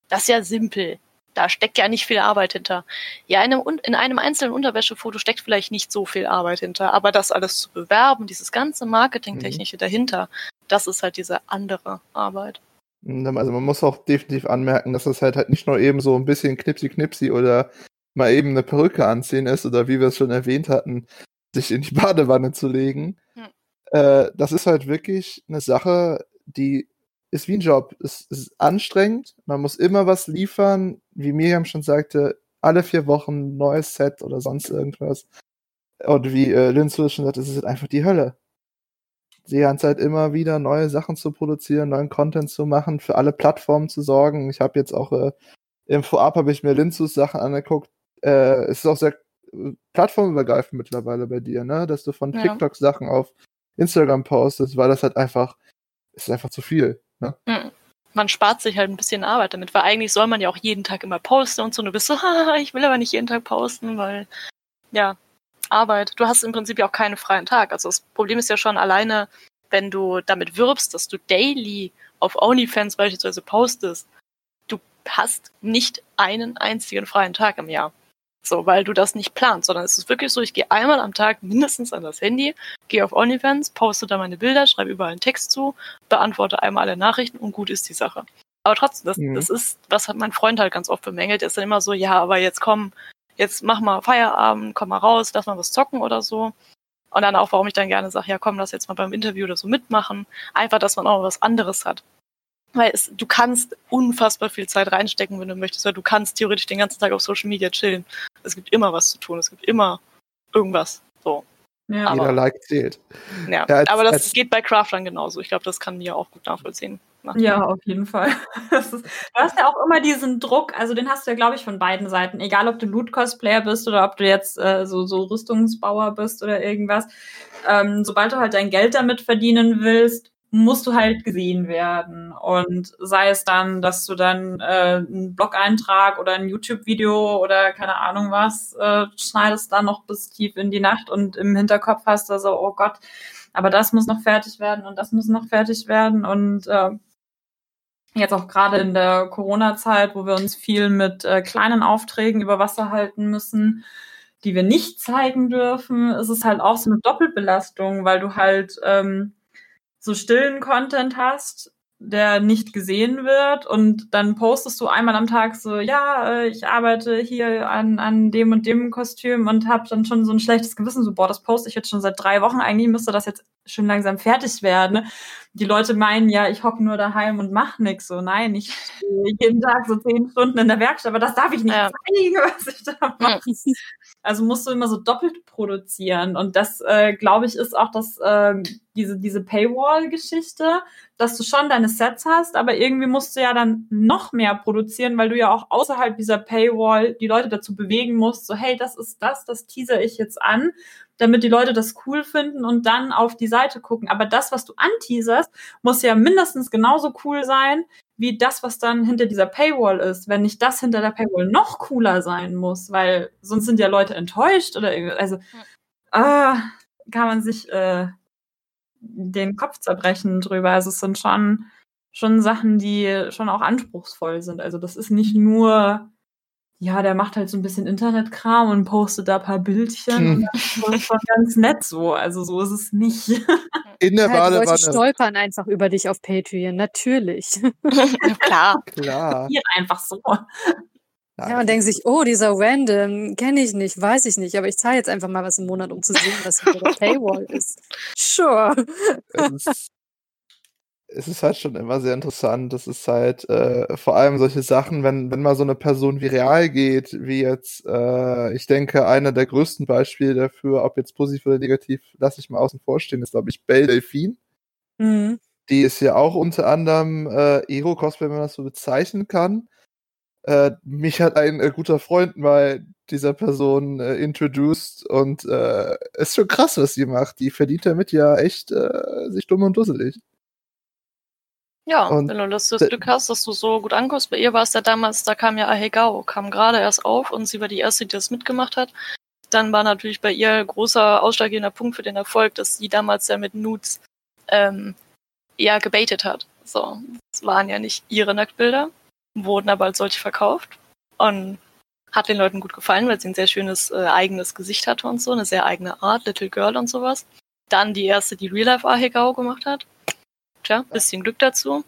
Speaker 1: das ist ja simpel. Da steckt ja nicht viel Arbeit hinter. Ja, in einem, in einem einzelnen Unterwäschefoto steckt vielleicht nicht so viel Arbeit hinter, aber das alles zu bewerben, dieses ganze Marketingtechnische dahinter, das ist halt diese andere Arbeit.
Speaker 3: Also man muss auch definitiv anmerken, dass das halt, halt nicht nur eben so ein bisschen knipsi-knipsi oder mal eben eine Perücke anziehen ist oder wie wir es schon erwähnt hatten, sich in die Badewanne zu legen.
Speaker 1: Hm.
Speaker 3: Äh, das ist halt wirklich eine Sache, die ist wie ein Job. Es ist anstrengend, man muss immer was liefern, wie Miriam schon sagte, alle vier Wochen ein neues Set oder sonst irgendwas. Und wie äh, Linz schon sagt, es ist halt einfach die Hölle. Die ganze Zeit immer wieder neue Sachen zu produzieren, neuen Content zu machen, für alle Plattformen zu sorgen. Ich habe jetzt auch äh, im Vorab habe ich mir Linzus Sachen angeguckt. Äh, es ist auch sehr äh, plattformübergreifend mittlerweile bei dir, ne? Dass du von
Speaker 1: Ja.
Speaker 3: TikTok Sachen auf Instagram postest, weil das halt einfach ist einfach zu viel. Ne?
Speaker 1: Hm. Man spart sich halt ein bisschen Arbeit damit, weil eigentlich soll man ja auch jeden Tag immer posten und so. Und du bist so, haha, ich will aber nicht jeden Tag posten, weil, ja, Arbeit. Du hast im Prinzip ja auch keinen freien Tag. Also das Problem ist ja schon alleine, wenn du damit wirbst, dass du daily auf OnlyFans beispielsweise postest, du hast nicht einen einzigen freien Tag im Jahr. So, weil du das nicht planst, sondern es ist wirklich so, ich gehe einmal am Tag mindestens an das Handy, gehe auf OnlyFans, poste da meine Bilder, schreibe überall einen Text zu, beantworte einmal alle Nachrichten und gut ist die Sache. Aber trotzdem, das,
Speaker 3: Mhm.
Speaker 1: das ist, was hat mein Freund halt ganz oft bemängelt, ist dann immer so, ja, aber jetzt komm, jetzt mach mal Feierabend, komm mal raus, lass mal was zocken oder so. Und dann auch, warum ich dann gerne sage, ja komm, lass jetzt mal beim Interview oder so mitmachen. Einfach, dass man auch was anderes hat. Weil es, du kannst unfassbar viel Zeit reinstecken, wenn du möchtest, weil du kannst theoretisch den ganzen Tag auf Social Media chillen. Es gibt immer was zu tun, es gibt immer irgendwas. So.
Speaker 5: Ja.
Speaker 1: Aber-
Speaker 3: Jeder Like zählt.
Speaker 1: Ja,
Speaker 3: Ja, als-
Speaker 1: aber das
Speaker 3: als-
Speaker 1: geht bei Craftern genauso. Ich glaube, das kann mir auch gut nachvollziehen.
Speaker 5: Ja, auf jeden Fall. Ist, du hast ja auch immer diesen Druck, also den hast du ja, glaube ich, von beiden Seiten. Egal, ob du Loot-Cosplayer bist oder ob du jetzt äh, so, so Rüstungsbauer bist oder irgendwas. Ähm, sobald du halt dein Geld damit verdienen willst, musst du halt gesehen werden. Und sei es dann, dass du dann äh, einen Blog-Eintrag oder ein YouTube-Video oder keine Ahnung was äh, schneidest dann noch bis tief in die Nacht und im Hinterkopf hast du so, oh Gott, aber das muss noch fertig werden und das muss noch fertig werden und äh, jetzt auch gerade in der Corona-Zeit, wo wir uns viel mit äh, kleinen Aufträgen über Wasser halten müssen, die wir nicht zeigen dürfen, ist es halt auch so eine Doppelbelastung, weil du halt ähm, so stillen Content hast, der nicht gesehen wird und dann postest du einmal am Tag so, ja, äh, ich arbeite hier an, an dem und dem Kostüm und habe dann schon so ein schlechtes Gewissen, so, boah, das poste ich jetzt schon seit drei Wochen, eigentlich müsste das jetzt schon langsam fertig werden. Die Leute meinen ja, ich hocke nur daheim und mach nix. So, nein, ich stehe jeden Tag so zehn Stunden in der Werkstatt, aber das darf ich nicht
Speaker 1: Ja.
Speaker 5: zeigen, was ich da mache. Also musst du immer so doppelt produzieren. Und das, äh, glaube ich, ist auch das, ähm, diese, diese Paywall-Geschichte, dass du schon deine Sets hast, aber irgendwie musst du ja dann noch mehr produzieren, weil du ja auch außerhalb dieser Paywall die Leute dazu bewegen musst, so, hey, das ist das, das teaser ich jetzt an, damit die Leute das cool finden und dann auf die Seite gucken. Aber das, was du anteaserst, muss ja mindestens genauso cool sein, wie das, was dann hinter dieser Paywall ist, wenn nicht das hinter der Paywall noch cooler sein muss, weil sonst sind ja Leute enttäuscht oder irgendwie, also ah, kann man sich äh, den Kopf zerbrechen drüber. Also es sind schon schon Sachen, die schon auch anspruchsvoll sind. Also das ist nicht nur ja, der macht halt so ein bisschen Internetkram und postet da ein paar Bildchen.
Speaker 3: Hm.
Speaker 5: Und das ist schon ganz nett so. Also so ist es nicht.
Speaker 3: In der
Speaker 2: Ja, die Leute
Speaker 3: Badewanne.
Speaker 2: stolpern einfach über dich auf Patreon, natürlich.
Speaker 1: Klar.
Speaker 3: Klar.
Speaker 5: Hier einfach so.
Speaker 3: Nein,
Speaker 2: Ja, und denken sich, oh, dieser Random, kenne ich nicht, weiß ich nicht, aber ich zahle jetzt einfach mal was im Monat, um zu sehen, was hinter der Paywall ist. Sure.
Speaker 3: es ist, es ist halt schon immer sehr interessant. Das ist halt äh, vor allem solche Sachen, wenn, wenn mal so eine Person viral geht, wie jetzt, äh, ich denke, einer der größten Beispiele dafür, ob jetzt positiv oder negativ, lasse ich mal außen vor stehen, ist, glaube ich, Belle Delphine.
Speaker 2: Mhm.
Speaker 3: Die ist ja auch unter anderem äh, Ero-Cosplay, wenn man das so bezeichnen kann. Äh, mich hat ein äh, guter Freund mal dieser Person äh, introduced und äh, ist schon krass, was sie macht. Die verdient damit ja echt äh, sich dumm und dusselig.
Speaker 1: Ja,
Speaker 3: Und
Speaker 1: wenn du das, das Glück hast, dass du so gut ankommst. Bei ihr war es ja damals, da kam ja Ahegao, kam gerade erst auf und sie war die erste, die das mitgemacht hat. Dann war natürlich bei ihr großer ausschlaggebender Punkt für den Erfolg, dass sie damals ja mit Nudes ähm, eher gebaitet hat. So, es waren ja nicht ihre Nacktbilder, wurden aber als solche verkauft und hat den Leuten gut gefallen, weil sie ein sehr schönes äh, eigenes Gesicht hatte und so, eine sehr eigene Art, Little Girl und sowas. Dann die erste, die Real Life Ahegao gemacht hat. Tja, bisschen Glück dazu.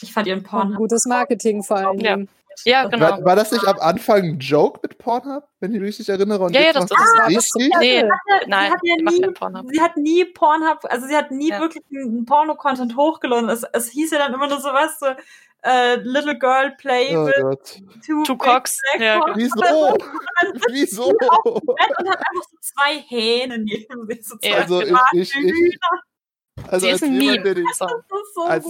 Speaker 5: Ich fand ihren Porn.
Speaker 2: gutes Marketing vor allem.
Speaker 1: Ja. Ja, genau.
Speaker 3: War, war das nicht am Anfang ein Joke mit Pornhub, wenn ich mich richtig erinnere? Und
Speaker 1: Ja, ja, das- das-
Speaker 3: sie
Speaker 2: das-
Speaker 3: richtig?
Speaker 1: Nee,
Speaker 5: sie
Speaker 1: nein,
Speaker 5: hat ja nie,
Speaker 1: Pornhub.
Speaker 5: sie hat nie Pornhub, also sie hat nie
Speaker 1: Ja.
Speaker 5: wirklich einen Porno-Content hochgeladen. Es, es hieß ja dann immer nur sowas, so, äh, Little Girl Play
Speaker 3: Oh
Speaker 5: with
Speaker 3: Gott.
Speaker 5: two,
Speaker 1: Two Cocks. Ja,
Speaker 5: cocks.
Speaker 3: Wieso? Wieso?
Speaker 5: Und hat einfach so zwei Hähne neben sich. So zwei
Speaker 1: Ja,
Speaker 3: Also ich, ich, ich. Also als jemand,
Speaker 1: Meme.
Speaker 3: der den,
Speaker 1: So.
Speaker 5: Das ist so
Speaker 3: als,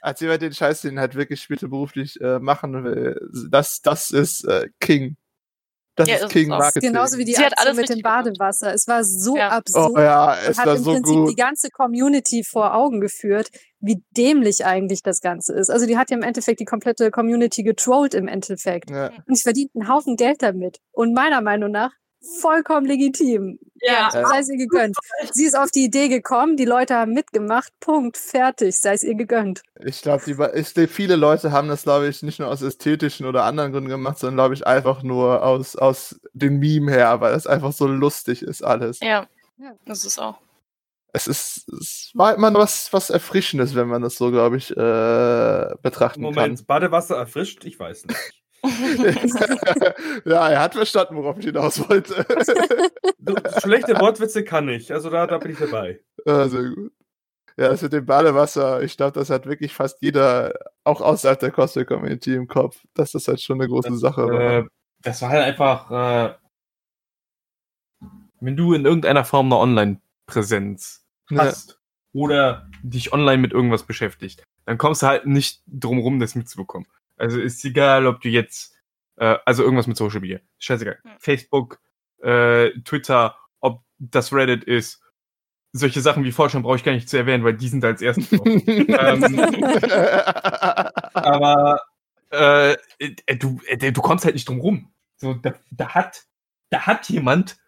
Speaker 3: als jemand den Scheiß, den halt wirklich später beruflich äh, machen will, das, das ist äh, King. Das
Speaker 1: Ja,
Speaker 3: ist King
Speaker 1: auch.
Speaker 3: Marketing.
Speaker 2: Genauso wie die
Speaker 1: Sie hat
Speaker 2: Aktion
Speaker 1: alles
Speaker 2: mit dem. Badewasser. Es war so
Speaker 1: Ja.
Speaker 2: absurd.
Speaker 3: Oh ja, es
Speaker 2: hat
Speaker 3: war
Speaker 2: im
Speaker 3: so
Speaker 2: Prinzip
Speaker 3: gut.
Speaker 2: die ganze Community vor Augen geführt, wie dämlich eigentlich das Ganze ist. Also die hat ja im Endeffekt die komplette Community getrollt im Endeffekt.
Speaker 3: Ja.
Speaker 2: Und sie verdient einen Haufen Geld damit. Und meiner Meinung nach vollkommen legitim.
Speaker 5: Ja,
Speaker 3: Ja.
Speaker 2: Sei es ihr gegönnt. Sie ist auf die Idee gekommen, die Leute haben mitgemacht, Punkt, fertig, sei es ihr gegönnt.
Speaker 3: Ich glaube, viele Leute haben das, glaube ich, nicht nur aus ästhetischen oder anderen Gründen gemacht, sondern, glaube ich, einfach nur aus, aus dem Meme her, weil es einfach so lustig ist alles.
Speaker 1: Ja,
Speaker 2: Ja.
Speaker 1: das ist auch.
Speaker 3: Es ist, es war immer was, was Erfrischendes, wenn man das so, glaube ich, äh, betrachten
Speaker 4: Moment, Badewasser erfrischt? Ich weiß nicht.
Speaker 3: ja, er hat verstanden, worauf ich hinaus wollte.
Speaker 4: Schlechte Wortwitze kann ich, also da, da bin ich dabei.
Speaker 3: Ja, sehr gut. Ja, das mit dem Badewasser, ich glaube, das hat wirklich fast jeder, auch außerhalb der Cosplay-Community im Kopf, dass das halt schon eine große Sache war.
Speaker 6: Äh, das war halt einfach, äh, wenn du in irgendeiner Form eine Online-Präsenz
Speaker 3: Ja.
Speaker 6: hast oder dich online mit irgendwas beschäftigt, dann kommst du halt nicht drum rum, das mitzubekommen. Also ist egal, ob du jetzt, äh, also irgendwas mit Social Media, scheißegal.
Speaker 1: Hm.
Speaker 6: Facebook, äh, Twitter, ob das Reddit ist, solche Sachen wie Forschung brauche ich gar nicht zu erwähnen, weil die sind als erstes drauf. ähm, aber äh, du, äh, du kommst halt nicht drum rum. So, da, da hat, da hat jemand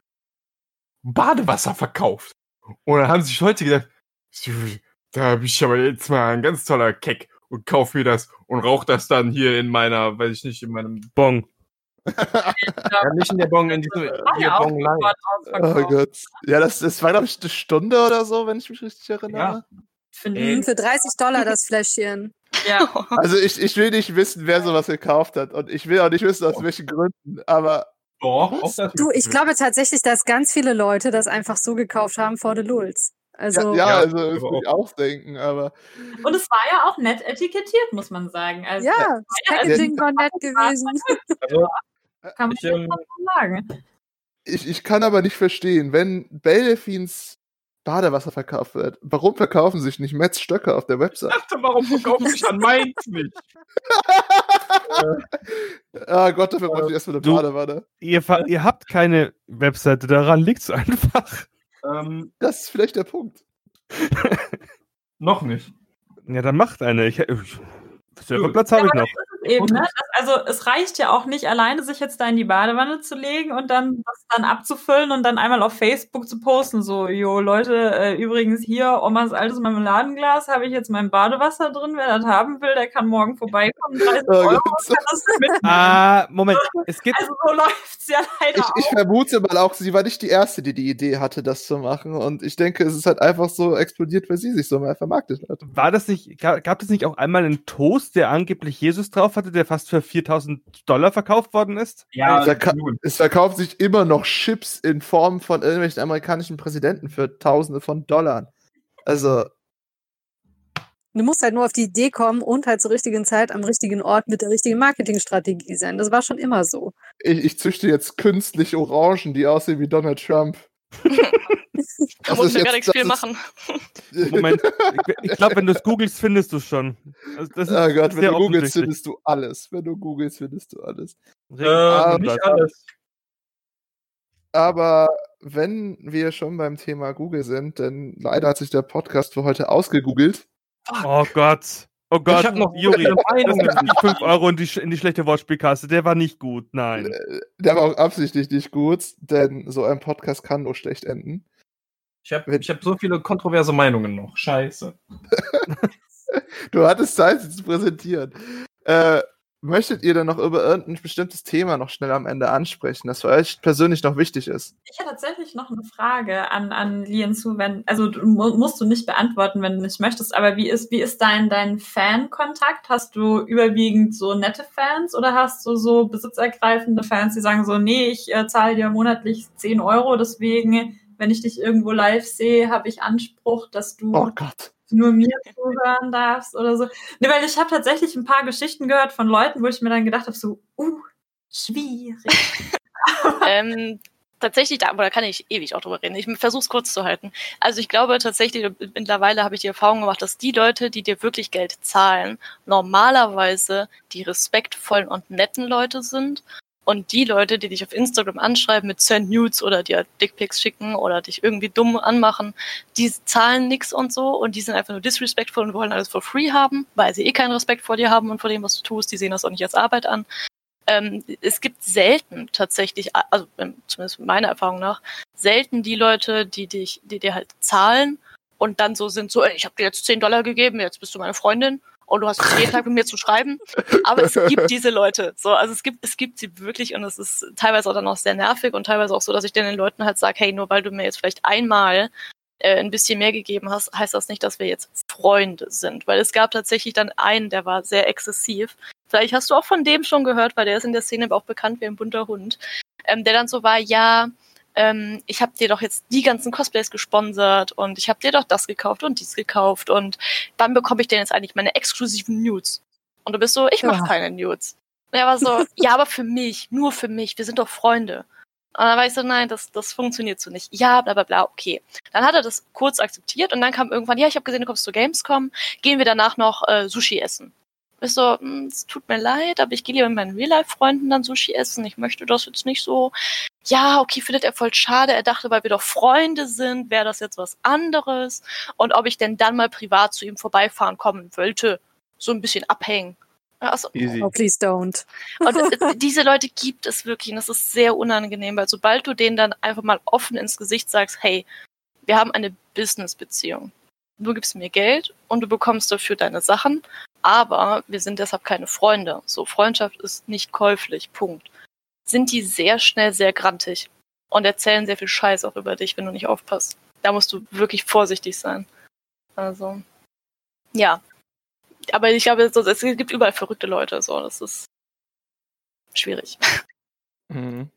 Speaker 6: Badewasser verkauft. Und dann haben sich Leute gedacht, da bin ich aber jetzt mal ein ganz toller Keck und kauf mir das und rauch das dann hier in meiner, weiß ich nicht, in meinem
Speaker 4: Bong.
Speaker 6: ja, nicht in der Bong, in diesem
Speaker 5: ja
Speaker 6: Bong
Speaker 3: oh. Gott. Ja, das, das war, glaube ich, eine Stunde oder so, wenn ich mich richtig erinnere.
Speaker 6: Ja.
Speaker 2: Mhm, Für 30 Dollar das Fläschchen.
Speaker 5: ich. Ja.
Speaker 3: Also ich, ich will nicht wissen, wer sowas gekauft hat. Und ich will auch nicht wissen, aus welchen Gründen. Aber
Speaker 6: Doch,
Speaker 2: Du, ich glaube tatsächlich, dass ganz viele Leute das einfach so gekauft haben vor the Lulz. Also,
Speaker 3: ja, ja, also das würde ich auch denken. Aber
Speaker 5: Und es war ja auch nett etikettiert, muss man sagen. Also,
Speaker 2: ja, das
Speaker 5: Ja,
Speaker 2: Packaging war nett gewesen.
Speaker 6: Also,
Speaker 5: kann man
Speaker 6: ich, ähm,
Speaker 5: schon sagen.
Speaker 3: ich, ich kann aber nicht verstehen, wenn Beldelfins Badewasser verkauft wird, warum verkaufen sich nicht Metz Stöcke auf der Website?
Speaker 6: dachte, warum verkaufen sich an meins nicht?
Speaker 3: Ah Gott, dafür brauche ich erstmal eine Badewanne.
Speaker 4: Ihr, ver- ihr habt keine Webseite, daran liegt es einfach.
Speaker 6: Ähm,
Speaker 3: Das ist vielleicht der Punkt.
Speaker 6: noch nicht.
Speaker 4: Ja, dann macht eine. Ich, ich, Serverplatz habe ich noch.
Speaker 5: Eben, ne? das, also es reicht ja auch nicht alleine, sich jetzt da in die Badewanne zu legen und dann das dann abzufüllen und dann einmal auf Facebook zu posten. So, jo, Leute, äh, übrigens hier, Omas altes Marmeladenglas, habe ich jetzt mein Badewasser drin. Wer das haben will, der kann morgen vorbeikommen. 30
Speaker 3: Oh
Speaker 5: Euro.
Speaker 4: Ah, Moment. Es gibt.
Speaker 5: Also so läuft's ja leider
Speaker 3: Ich, ich vermute mal auch, sie war nicht die Erste, die die Idee hatte, das zu machen. Und ich denke, es ist halt einfach so explodiert, weil sie sich so mal vermarktet hat.
Speaker 4: War das nicht, gab es nicht auch einmal einen Toast, der angeblich Jesus drauf hatte, der fast für 4000 Dollar verkauft worden ist?
Speaker 6: Ja,
Speaker 3: es, verka es verkauft sich immer noch Chips in Form von irgendwelchen amerikanischen Präsidenten für Tausende von Dollar. Also,
Speaker 2: Du musst halt nur auf die Idee kommen und halt zur richtigen Zeit am richtigen Ort mit der richtigen Marketingstrategie sein. Das war schon immer so.
Speaker 3: Ich, ich züchte jetzt künstlich Orangen, die aussehen wie Donald Trump.
Speaker 1: Da muss ja gar nichts viel machen.
Speaker 4: Moment, ich, glaube, wenn du es googelst, findest du es schon. Also das ist
Speaker 3: Oh Gott, wenn du googelst, findest du alles. Wenn du googelst, findest du alles.
Speaker 6: Äh, nicht alles.
Speaker 3: Aber wenn wir schon beim Thema Google sind, denn leider hat sich der Podcast für heute ausgegoogelt.
Speaker 4: Oh Gott. Oh Gott,
Speaker 6: hab noch
Speaker 4: Juri, 5 Euro in die, in die schlechte Wortspielkasse. Der war nicht gut, nein.
Speaker 3: Äh, Der war auch absichtlich nicht gut, denn so ein Podcast kann nur schlecht enden.
Speaker 6: Ich habe ich hab so viele kontroverse Meinungen noch. Scheiße.
Speaker 3: Du hattest Zeit, sie zu präsentieren. Äh, möchtet ihr denn noch über irgendein bestimmtes Thema noch schnell am Ende ansprechen, das für euch persönlich noch wichtig ist?
Speaker 5: Ich hätte tatsächlich noch eine Frage an, an Lien zu, wenn, also du, mu- musst du nicht beantworten, wenn du nicht möchtest, aber wie ist, wie ist dein, dein Fan-Kontakt? Hast du überwiegend so nette Fans oder hast du so besitzergreifende Fans, die sagen so, nee, ich äh, zahle dir monatlich 10 Euro, deswegen, wenn ich dich irgendwo live sehe, habe ich Anspruch, dass du
Speaker 3: Oh Gott.
Speaker 5: Nur mir zuhören darfst oder so. Nee, weil ich habe tatsächlich ein paar Geschichten gehört von Leuten, wo ich mir dann gedacht habe, so, uh, schwierig.
Speaker 1: ähm, tatsächlich, da, aber da kann ich ewig auch drüber reden. Ich versuche es kurz zu halten. Also ich glaube tatsächlich, mittlerweile habe ich die Erfahrung gemacht, dass die Leute, die dir wirklich Geld zahlen, normalerweise die respektvollen und netten Leute sind. Und die Leute, die dich auf Instagram anschreiben mit Send Nudes oder dir Dickpics schicken oder dich irgendwie dumm anmachen, die zahlen nix und so und die sind einfach nur disrespectful und wollen alles for free haben, weil sie eh keinen Respekt vor dir haben und vor dem, was du tust. Die sehen das auch nicht als Arbeit an. Ähm, es gibt selten tatsächlich, also ähm, zumindest meiner Erfahrung nach, selten die Leute, die dich, die dir halt zahlen und dann so sind, so, ey, ich habe dir jetzt 10 Dollar gegeben, jetzt bist du meine Freundin und du hast jeden Tag mit mir zu schreiben. Aber es gibt diese Leute. So, also es gibt, es gibt sie wirklich und es ist teilweise auch dann auch sehr nervig und teilweise auch so, dass ich dann den Leuten halt sage, hey, nur weil du mir jetzt vielleicht einmal äh, ein bisschen mehr gegeben hast, heißt das nicht, dass wir jetzt Freunde sind. Weil es gab tatsächlich dann einen, der war sehr exzessiv. Vielleicht hast du auch von dem schon gehört, weil der ist in der Szene auch bekannt wie ein bunter Hund. Ähm, der dann so war, ja, ähm, ich habe dir doch jetzt die ganzen Cosplays gesponsert und ich habe dir doch das gekauft und dies gekauft und wann bekomme ich denn jetzt eigentlich meine exklusiven Nudes? Und du bist so, ich mache
Speaker 2: Ja.
Speaker 1: keine Nudes. Und er war so, ja, aber für mich, nur für mich, wir sind doch Freunde. Und dann war ich so, nein, das, das funktioniert so nicht. Ja, bla bla bla, okay. Dann hat er das kurz akzeptiert und dann kam irgendwann, ja, ich habe gesehen, du kommst zu Gamescom, gehen wir danach noch äh, Sushi essen. Ich so, "Hm, es tut mir leid, aber ich gehe lieber mit meinen Real-Life-Freunden dann Sushi essen. Ich möchte das jetzt nicht so. Ja, okay, findet er voll schade. Er dachte, weil wir doch Freunde sind, wäre das jetzt was anderes. Und ob ich denn dann mal privat zu ihm vorbeifahren kommen wollte, so ein bisschen abhängen. Also,
Speaker 3: Easy.
Speaker 2: Oh, please don't.
Speaker 1: und äh, diese Leute gibt es wirklich. Und das ist sehr unangenehm, weil sobald du denen dann einfach mal offen ins Gesicht sagst, hey, wir haben eine Business-Beziehung. Du gibst mir Geld und du bekommst dafür deine Sachen, aber wir sind deshalb keine Freunde. So, Freundschaft ist nicht käuflich. Punkt. Sind die sehr schnell sehr grantig und erzählen sehr viel Scheiß auch über dich, wenn du nicht aufpasst. Da musst du wirklich vorsichtig sein. Also, ja. Aber ich glaube, so, es gibt überall verrückte Leute, so, das ist schwierig.
Speaker 3: Mhm.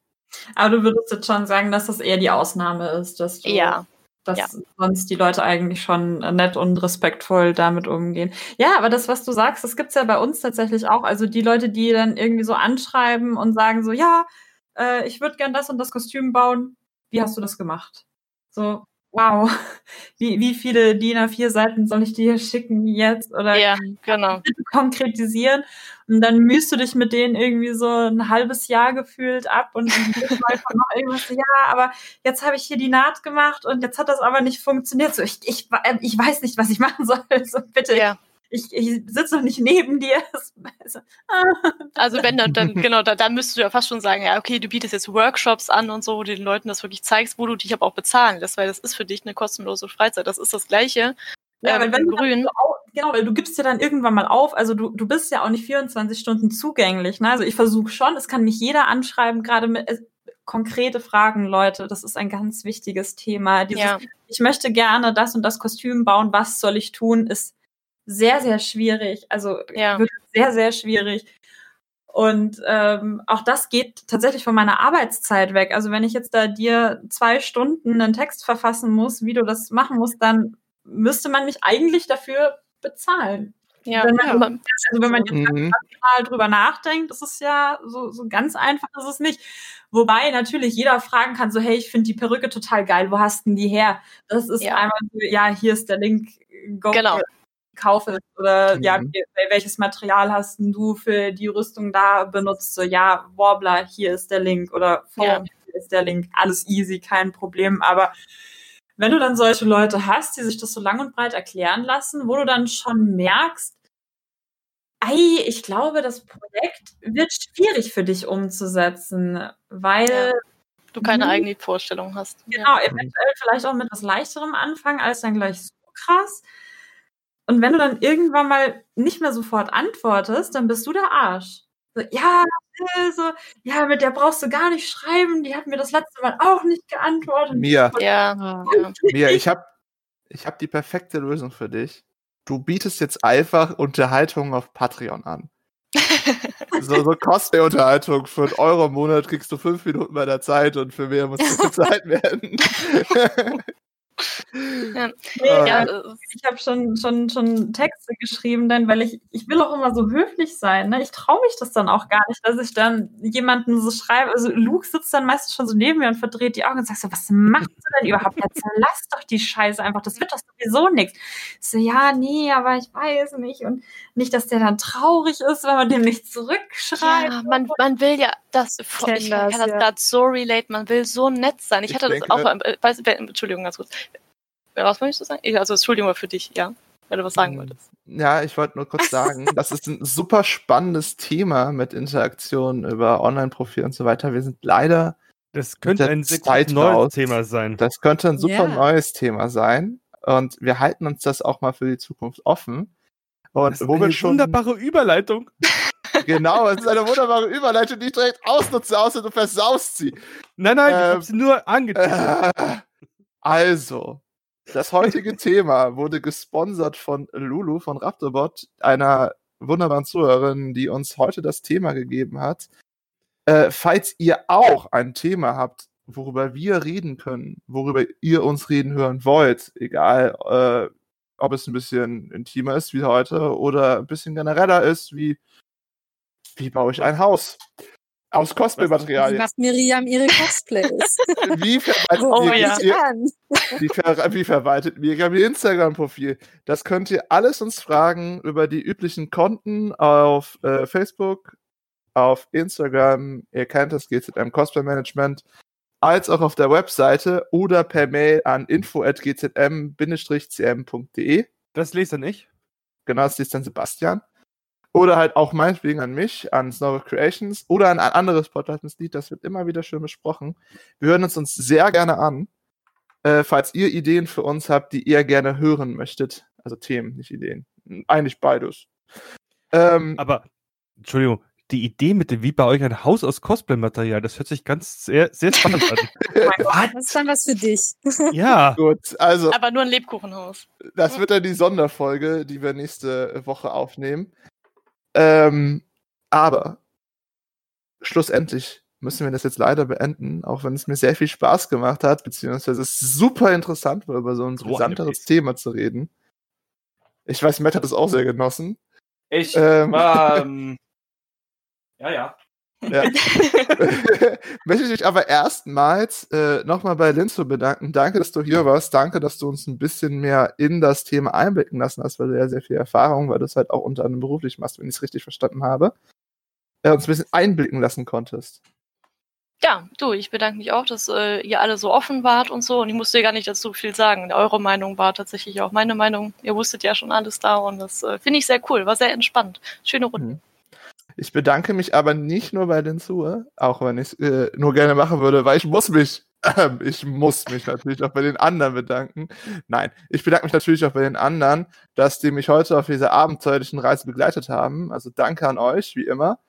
Speaker 5: Aber du würdest jetzt schon sagen, dass das eher die Ausnahme ist, dass du,
Speaker 1: Ja,
Speaker 5: dass
Speaker 1: ja.
Speaker 5: sonst die Leute eigentlich schon nett und respektvoll damit umgehen. Ja, aber das, was du sagst, das gibt's ja bei uns tatsächlich auch. Also die Leute, die dann irgendwie so anschreiben und sagen so, ja, äh, ich würde gern das und das Kostüm bauen. Wie hast du das gemacht? So, wow. Wie, wie viele DIN A4 Seiten soll ich dir schicken jetzt? Oder
Speaker 1: ja, genau.
Speaker 5: konkretisieren. Und dann mühst du dich mit denen irgendwie so ein halbes Jahr gefühlt ab und dann noch irgendwas, ja, aber jetzt habe ich hier die Naht gemacht und jetzt hat das aber nicht funktioniert. So, ich, ich, äh, ich weiß nicht, was ich machen soll. So, bitte,
Speaker 1: Ja.
Speaker 5: Ich, ich sitze noch nicht neben dir. Ah.
Speaker 1: Also wenn dann, dann genau, da, dann müsstest du ja fast schon sagen, ja, okay, du bietest jetzt Workshops an und so, wo du den Leuten das wirklich zeigst, wo du dich aber auch bezahlen lässt, weil das ist für dich eine kostenlose Freizeit. Das ist das Gleiche.
Speaker 5: Ja,
Speaker 1: ähm,
Speaker 5: weil wenn dann
Speaker 1: Grün.
Speaker 5: genau, weil du gibst ja dann irgendwann mal auf, also du, du bist ja auch nicht 24 Stunden zugänglich. Ne? Also ich versuche schon, es kann mich jeder anschreiben, gerade mit äh, konkrete Fragen, Leute. Das ist ein ganz wichtiges Thema. Dieses,
Speaker 1: Ja,
Speaker 5: ich möchte gerne das und das Kostüm bauen, was soll ich tun, ist sehr, sehr schwierig. Also
Speaker 1: Ja.
Speaker 5: wirklich sehr, sehr schwierig. Und ähm, auch das geht tatsächlich von meiner Arbeitszeit weg. Also wenn ich jetzt da dir zwei Stunden einen Text verfassen muss, wie du das machen musst, dann müsste man mich eigentlich dafür bezahlen.
Speaker 1: Ja,
Speaker 5: Wenn man- Also wenn man jetzt
Speaker 3: Mhm.
Speaker 5: mal drüber nachdenkt, ist es ja so, so ganz einfach ist es nicht. Wobei natürlich jeder fragen kann, so, hey, ich finde die Perücke total geil, wo hast denn die her? Das ist
Speaker 1: Ja.
Speaker 5: einmal so, ja, hier ist der Link, go
Speaker 1: Genau.
Speaker 5: kauf es. Oder ja,
Speaker 3: Mhm.
Speaker 5: wie- welches Material hast denn du für die Rüstung da benutzt? So, ja, Warbler, hier ist der Link. Oder Forum, hier ist der Link. Alles easy, kein Problem. Aber wenn du dann solche Leute hast, die sich das so lang und breit erklären lassen, wo du dann schon merkst, ei, ich glaube, das Projekt wird schwierig für dich umzusetzen, weil
Speaker 1: Ja. du keine
Speaker 5: Mhm.
Speaker 1: eigene Vorstellung hast.
Speaker 5: genau, eventuell vielleicht auch mit was leichterem anfangen, als dann gleich so krass. Und wenn du dann irgendwann mal nicht mehr sofort antwortest, dann bist du der Arsch. So, ja, so, ja, mit der brauchst du gar nicht schreiben, die hat mir das letzte Mal auch nicht geantwortet.
Speaker 3: Mia,
Speaker 1: Ja, ja.
Speaker 3: Mia, ich habe ich hab die perfekte Lösung für dich. Du bietest jetzt einfach Unterhaltung auf Patreon an. So, so Cosplay-Unterhaltung für einen Euro im Monat kriegst du fünf Minuten meiner Zeit und für mehr muss du bezahlt werden.
Speaker 1: Ja.
Speaker 5: Nee,
Speaker 3: Ah.
Speaker 1: ja,
Speaker 5: ich habe schon, schon, schon Texte geschrieben, denn weil ich, ich will auch immer so höflich sein. Ne? Ich traue mich das dann auch gar nicht, dass ich dann jemanden so schreibe. Also Luke sitzt dann meistens schon so neben mir und verdreht die Augen und sagt so, was machst du denn überhaupt? Jetzt lass doch die Scheiße einfach, das wird doch sowieso nichts. Ich so, ja, nee, aber ich weiß nicht. Und nicht, dass der dann traurig ist, wenn man dem nicht zurückschreibt.
Speaker 1: ja man, man will ja das, ich, ich
Speaker 2: das,
Speaker 1: kann das
Speaker 2: ja.
Speaker 1: gerade so relate, man will so nett sein. Ich,
Speaker 3: Ich
Speaker 1: hatte das auch, äh, weiß, Entschuldigung, ganz kurz. Was möchtest du sagen? Ich- Also, Entschuldigung für dich, ja, weil du was sagen
Speaker 3: Mhm.
Speaker 1: wolltest.
Speaker 3: Ja, ich wollte nur kurz sagen, das ist ein super spannendes Thema mit Interaktion über Online-Profil und so weiter. Wir sind leider,
Speaker 4: Das könnte ein sehr
Speaker 3: Zeit
Speaker 4: neues
Speaker 3: raus.
Speaker 4: Thema sein.
Speaker 3: das könnte ein super
Speaker 2: Ja.
Speaker 3: neues Thema sein und wir halten uns das auch mal für die Zukunft offen. Und
Speaker 4: Das ist
Speaker 3: wo wir
Speaker 4: eine
Speaker 3: schon
Speaker 4: wunderbare Überleitung.
Speaker 3: Genau, es ist eine wunderbare Überleitung, die ich direkt ausnutze, außer du versaust sie.
Speaker 4: Nein, nein, ich
Speaker 3: Ähm,
Speaker 4: habe sie nur angeteasert.
Speaker 3: Äh, also, das heutige Thema wurde gesponsert von Lulu von Raptorbot, einer wunderbaren Zuhörerin, die uns heute das Thema gegeben hat. Äh, falls ihr auch ein Thema habt, worüber wir reden können, worüber ihr uns reden hören wollt, egal äh, ob es ein bisschen intimer ist wie heute oder ein bisschen genereller ist, wie wie baue ich ein Haus? Aus
Speaker 2: Wie
Speaker 3: Cosplay-Materialien.
Speaker 2: macht Miriam ihre Cosplays?
Speaker 3: Wie verwaltet,
Speaker 1: Oh ja.
Speaker 3: ihr, wie, ver wie verwaltet Miriam ihr Instagram-Profil? Das könnt ihr alles uns fragen über die üblichen Konten auf äh, Facebook, auf Instagram, ihr kennt das GZM Cosplay Management, als auch auf der Webseite oder per Mail an info.gzm-cm.de.
Speaker 4: Das lese dann ich.
Speaker 3: Genau, das ist dann Sebastian. Oder halt auch meinetwegen an mich, an Snow Creations oder an ein anderes Podcast-Lied. Das wird immer wieder schön besprochen. Wir hören uns uns sehr gerne an. Äh, falls ihr Ideen für uns habt, die ihr gerne hören möchtet. Also Themen, nicht Ideen. Eigentlich beides. Ähm,
Speaker 4: Aber, Entschuldigung, die Idee mit dem, wie bei euch ein Haus aus Cosplay-Material, das hört sich ganz sehr, sehr spannend an.
Speaker 2: Das ist dann was für dich.
Speaker 4: ja,
Speaker 3: gut, also
Speaker 1: Aber nur ein Lebkuchenhaus.
Speaker 3: das wird dann die Sonderfolge, die wir nächste Woche aufnehmen. Ähm, aber schlussendlich müssen wir das jetzt leider beenden, auch wenn es mir sehr viel Spaß gemacht hat, beziehungsweise es super interessant war, über so ein
Speaker 6: So Pest.
Speaker 3: Thema zu reden. Ich weiß, Matt hat es auch sehr genossen.
Speaker 6: Ich
Speaker 3: Ähm.
Speaker 6: war, ähm, ja, ja.
Speaker 3: Ja. Möchte ich mich aber erstmals äh, nochmal bei Linzo bedanken. Danke, dass du hier warst. Danke, dass du uns ein bisschen mehr in das Thema einblicken lassen hast, weil du ja sehr viel Erfahrung, weil du es halt auch unter anderem beruflich machst, wenn ich es richtig verstanden habe. Äh, uns ein bisschen einblicken lassen konntest.
Speaker 1: Ja, du, ich bedanke mich auch, dass äh, ihr alle so offen wart und so. Und ich musste gar nicht dazu viel sagen. Eure Meinung war tatsächlich auch meine Meinung. Ihr wusstet ja schon alles da und das äh, finde ich sehr cool. War sehr entspannt. Schöne Runde.
Speaker 3: Mhm. Ich bedanke mich aber nicht nur bei Linzo, auch wenn ich es äh, nur gerne machen würde, weil ich muss mich, ähm, ich muss mich natürlich auch bei den anderen bedanken. Nein, ich bedanke mich natürlich auch bei den anderen, dass die mich heute auf dieser abenteuerlichen Reise begleitet haben. Also danke an euch, wie immer.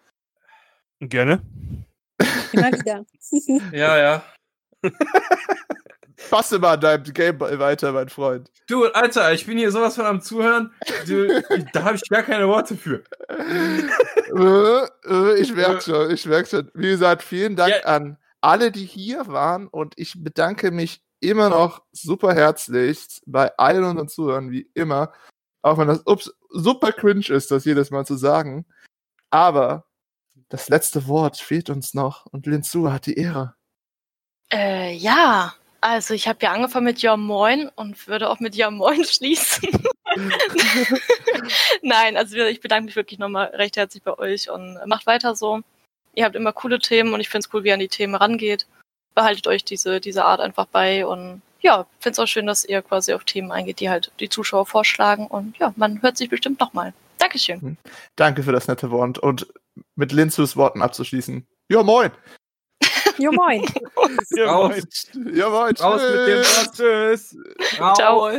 Speaker 4: gerne.
Speaker 2: Immer wieder.
Speaker 6: Ja, ja.
Speaker 3: Fasse mal an deinem Gameball weiter, mein Freund.
Speaker 6: Du, Alter, ich bin hier sowas von am Zuhören. Du, da habe ich gar keine Worte für.
Speaker 3: Äh, äh, ich merke schon, ich merke schon. Wie gesagt, vielen Dank
Speaker 6: Ja.
Speaker 3: an alle, die hier waren und ich bedanke mich immer noch super herzlich bei allen unseren Zuhörern, wie immer. Auch wenn das ups, super cringe ist, das jedes Mal zu sagen. Aber das letzte Wort fehlt uns noch und Linzu hat die Ehre.
Speaker 1: Äh, ja, also ich habe ja angefangen mit Ja Moin und würde auch mit Ja Moin schließen. Nein, also ich bedanke mich wirklich nochmal recht herzlich bei euch und macht weiter so. Ihr habt immer coole Themen und ich finde es cool, wie ihr an die Themen rangeht. Behaltet euch diese, diese Art einfach bei und ja, finde es auch schön, dass ihr quasi auf Themen eingeht, die halt die Zuschauer vorschlagen und ja, man hört sich bestimmt nochmal. Dankeschön.
Speaker 3: Danke für das nette Wort und mit Linzus Worten abzuschließen. Ja, moin!
Speaker 2: Jo, moin.
Speaker 3: Ja,
Speaker 6: Raus.
Speaker 3: moin. Ja, moin.
Speaker 6: Raus mit dem
Speaker 3: Tschüss.
Speaker 1: Ciao.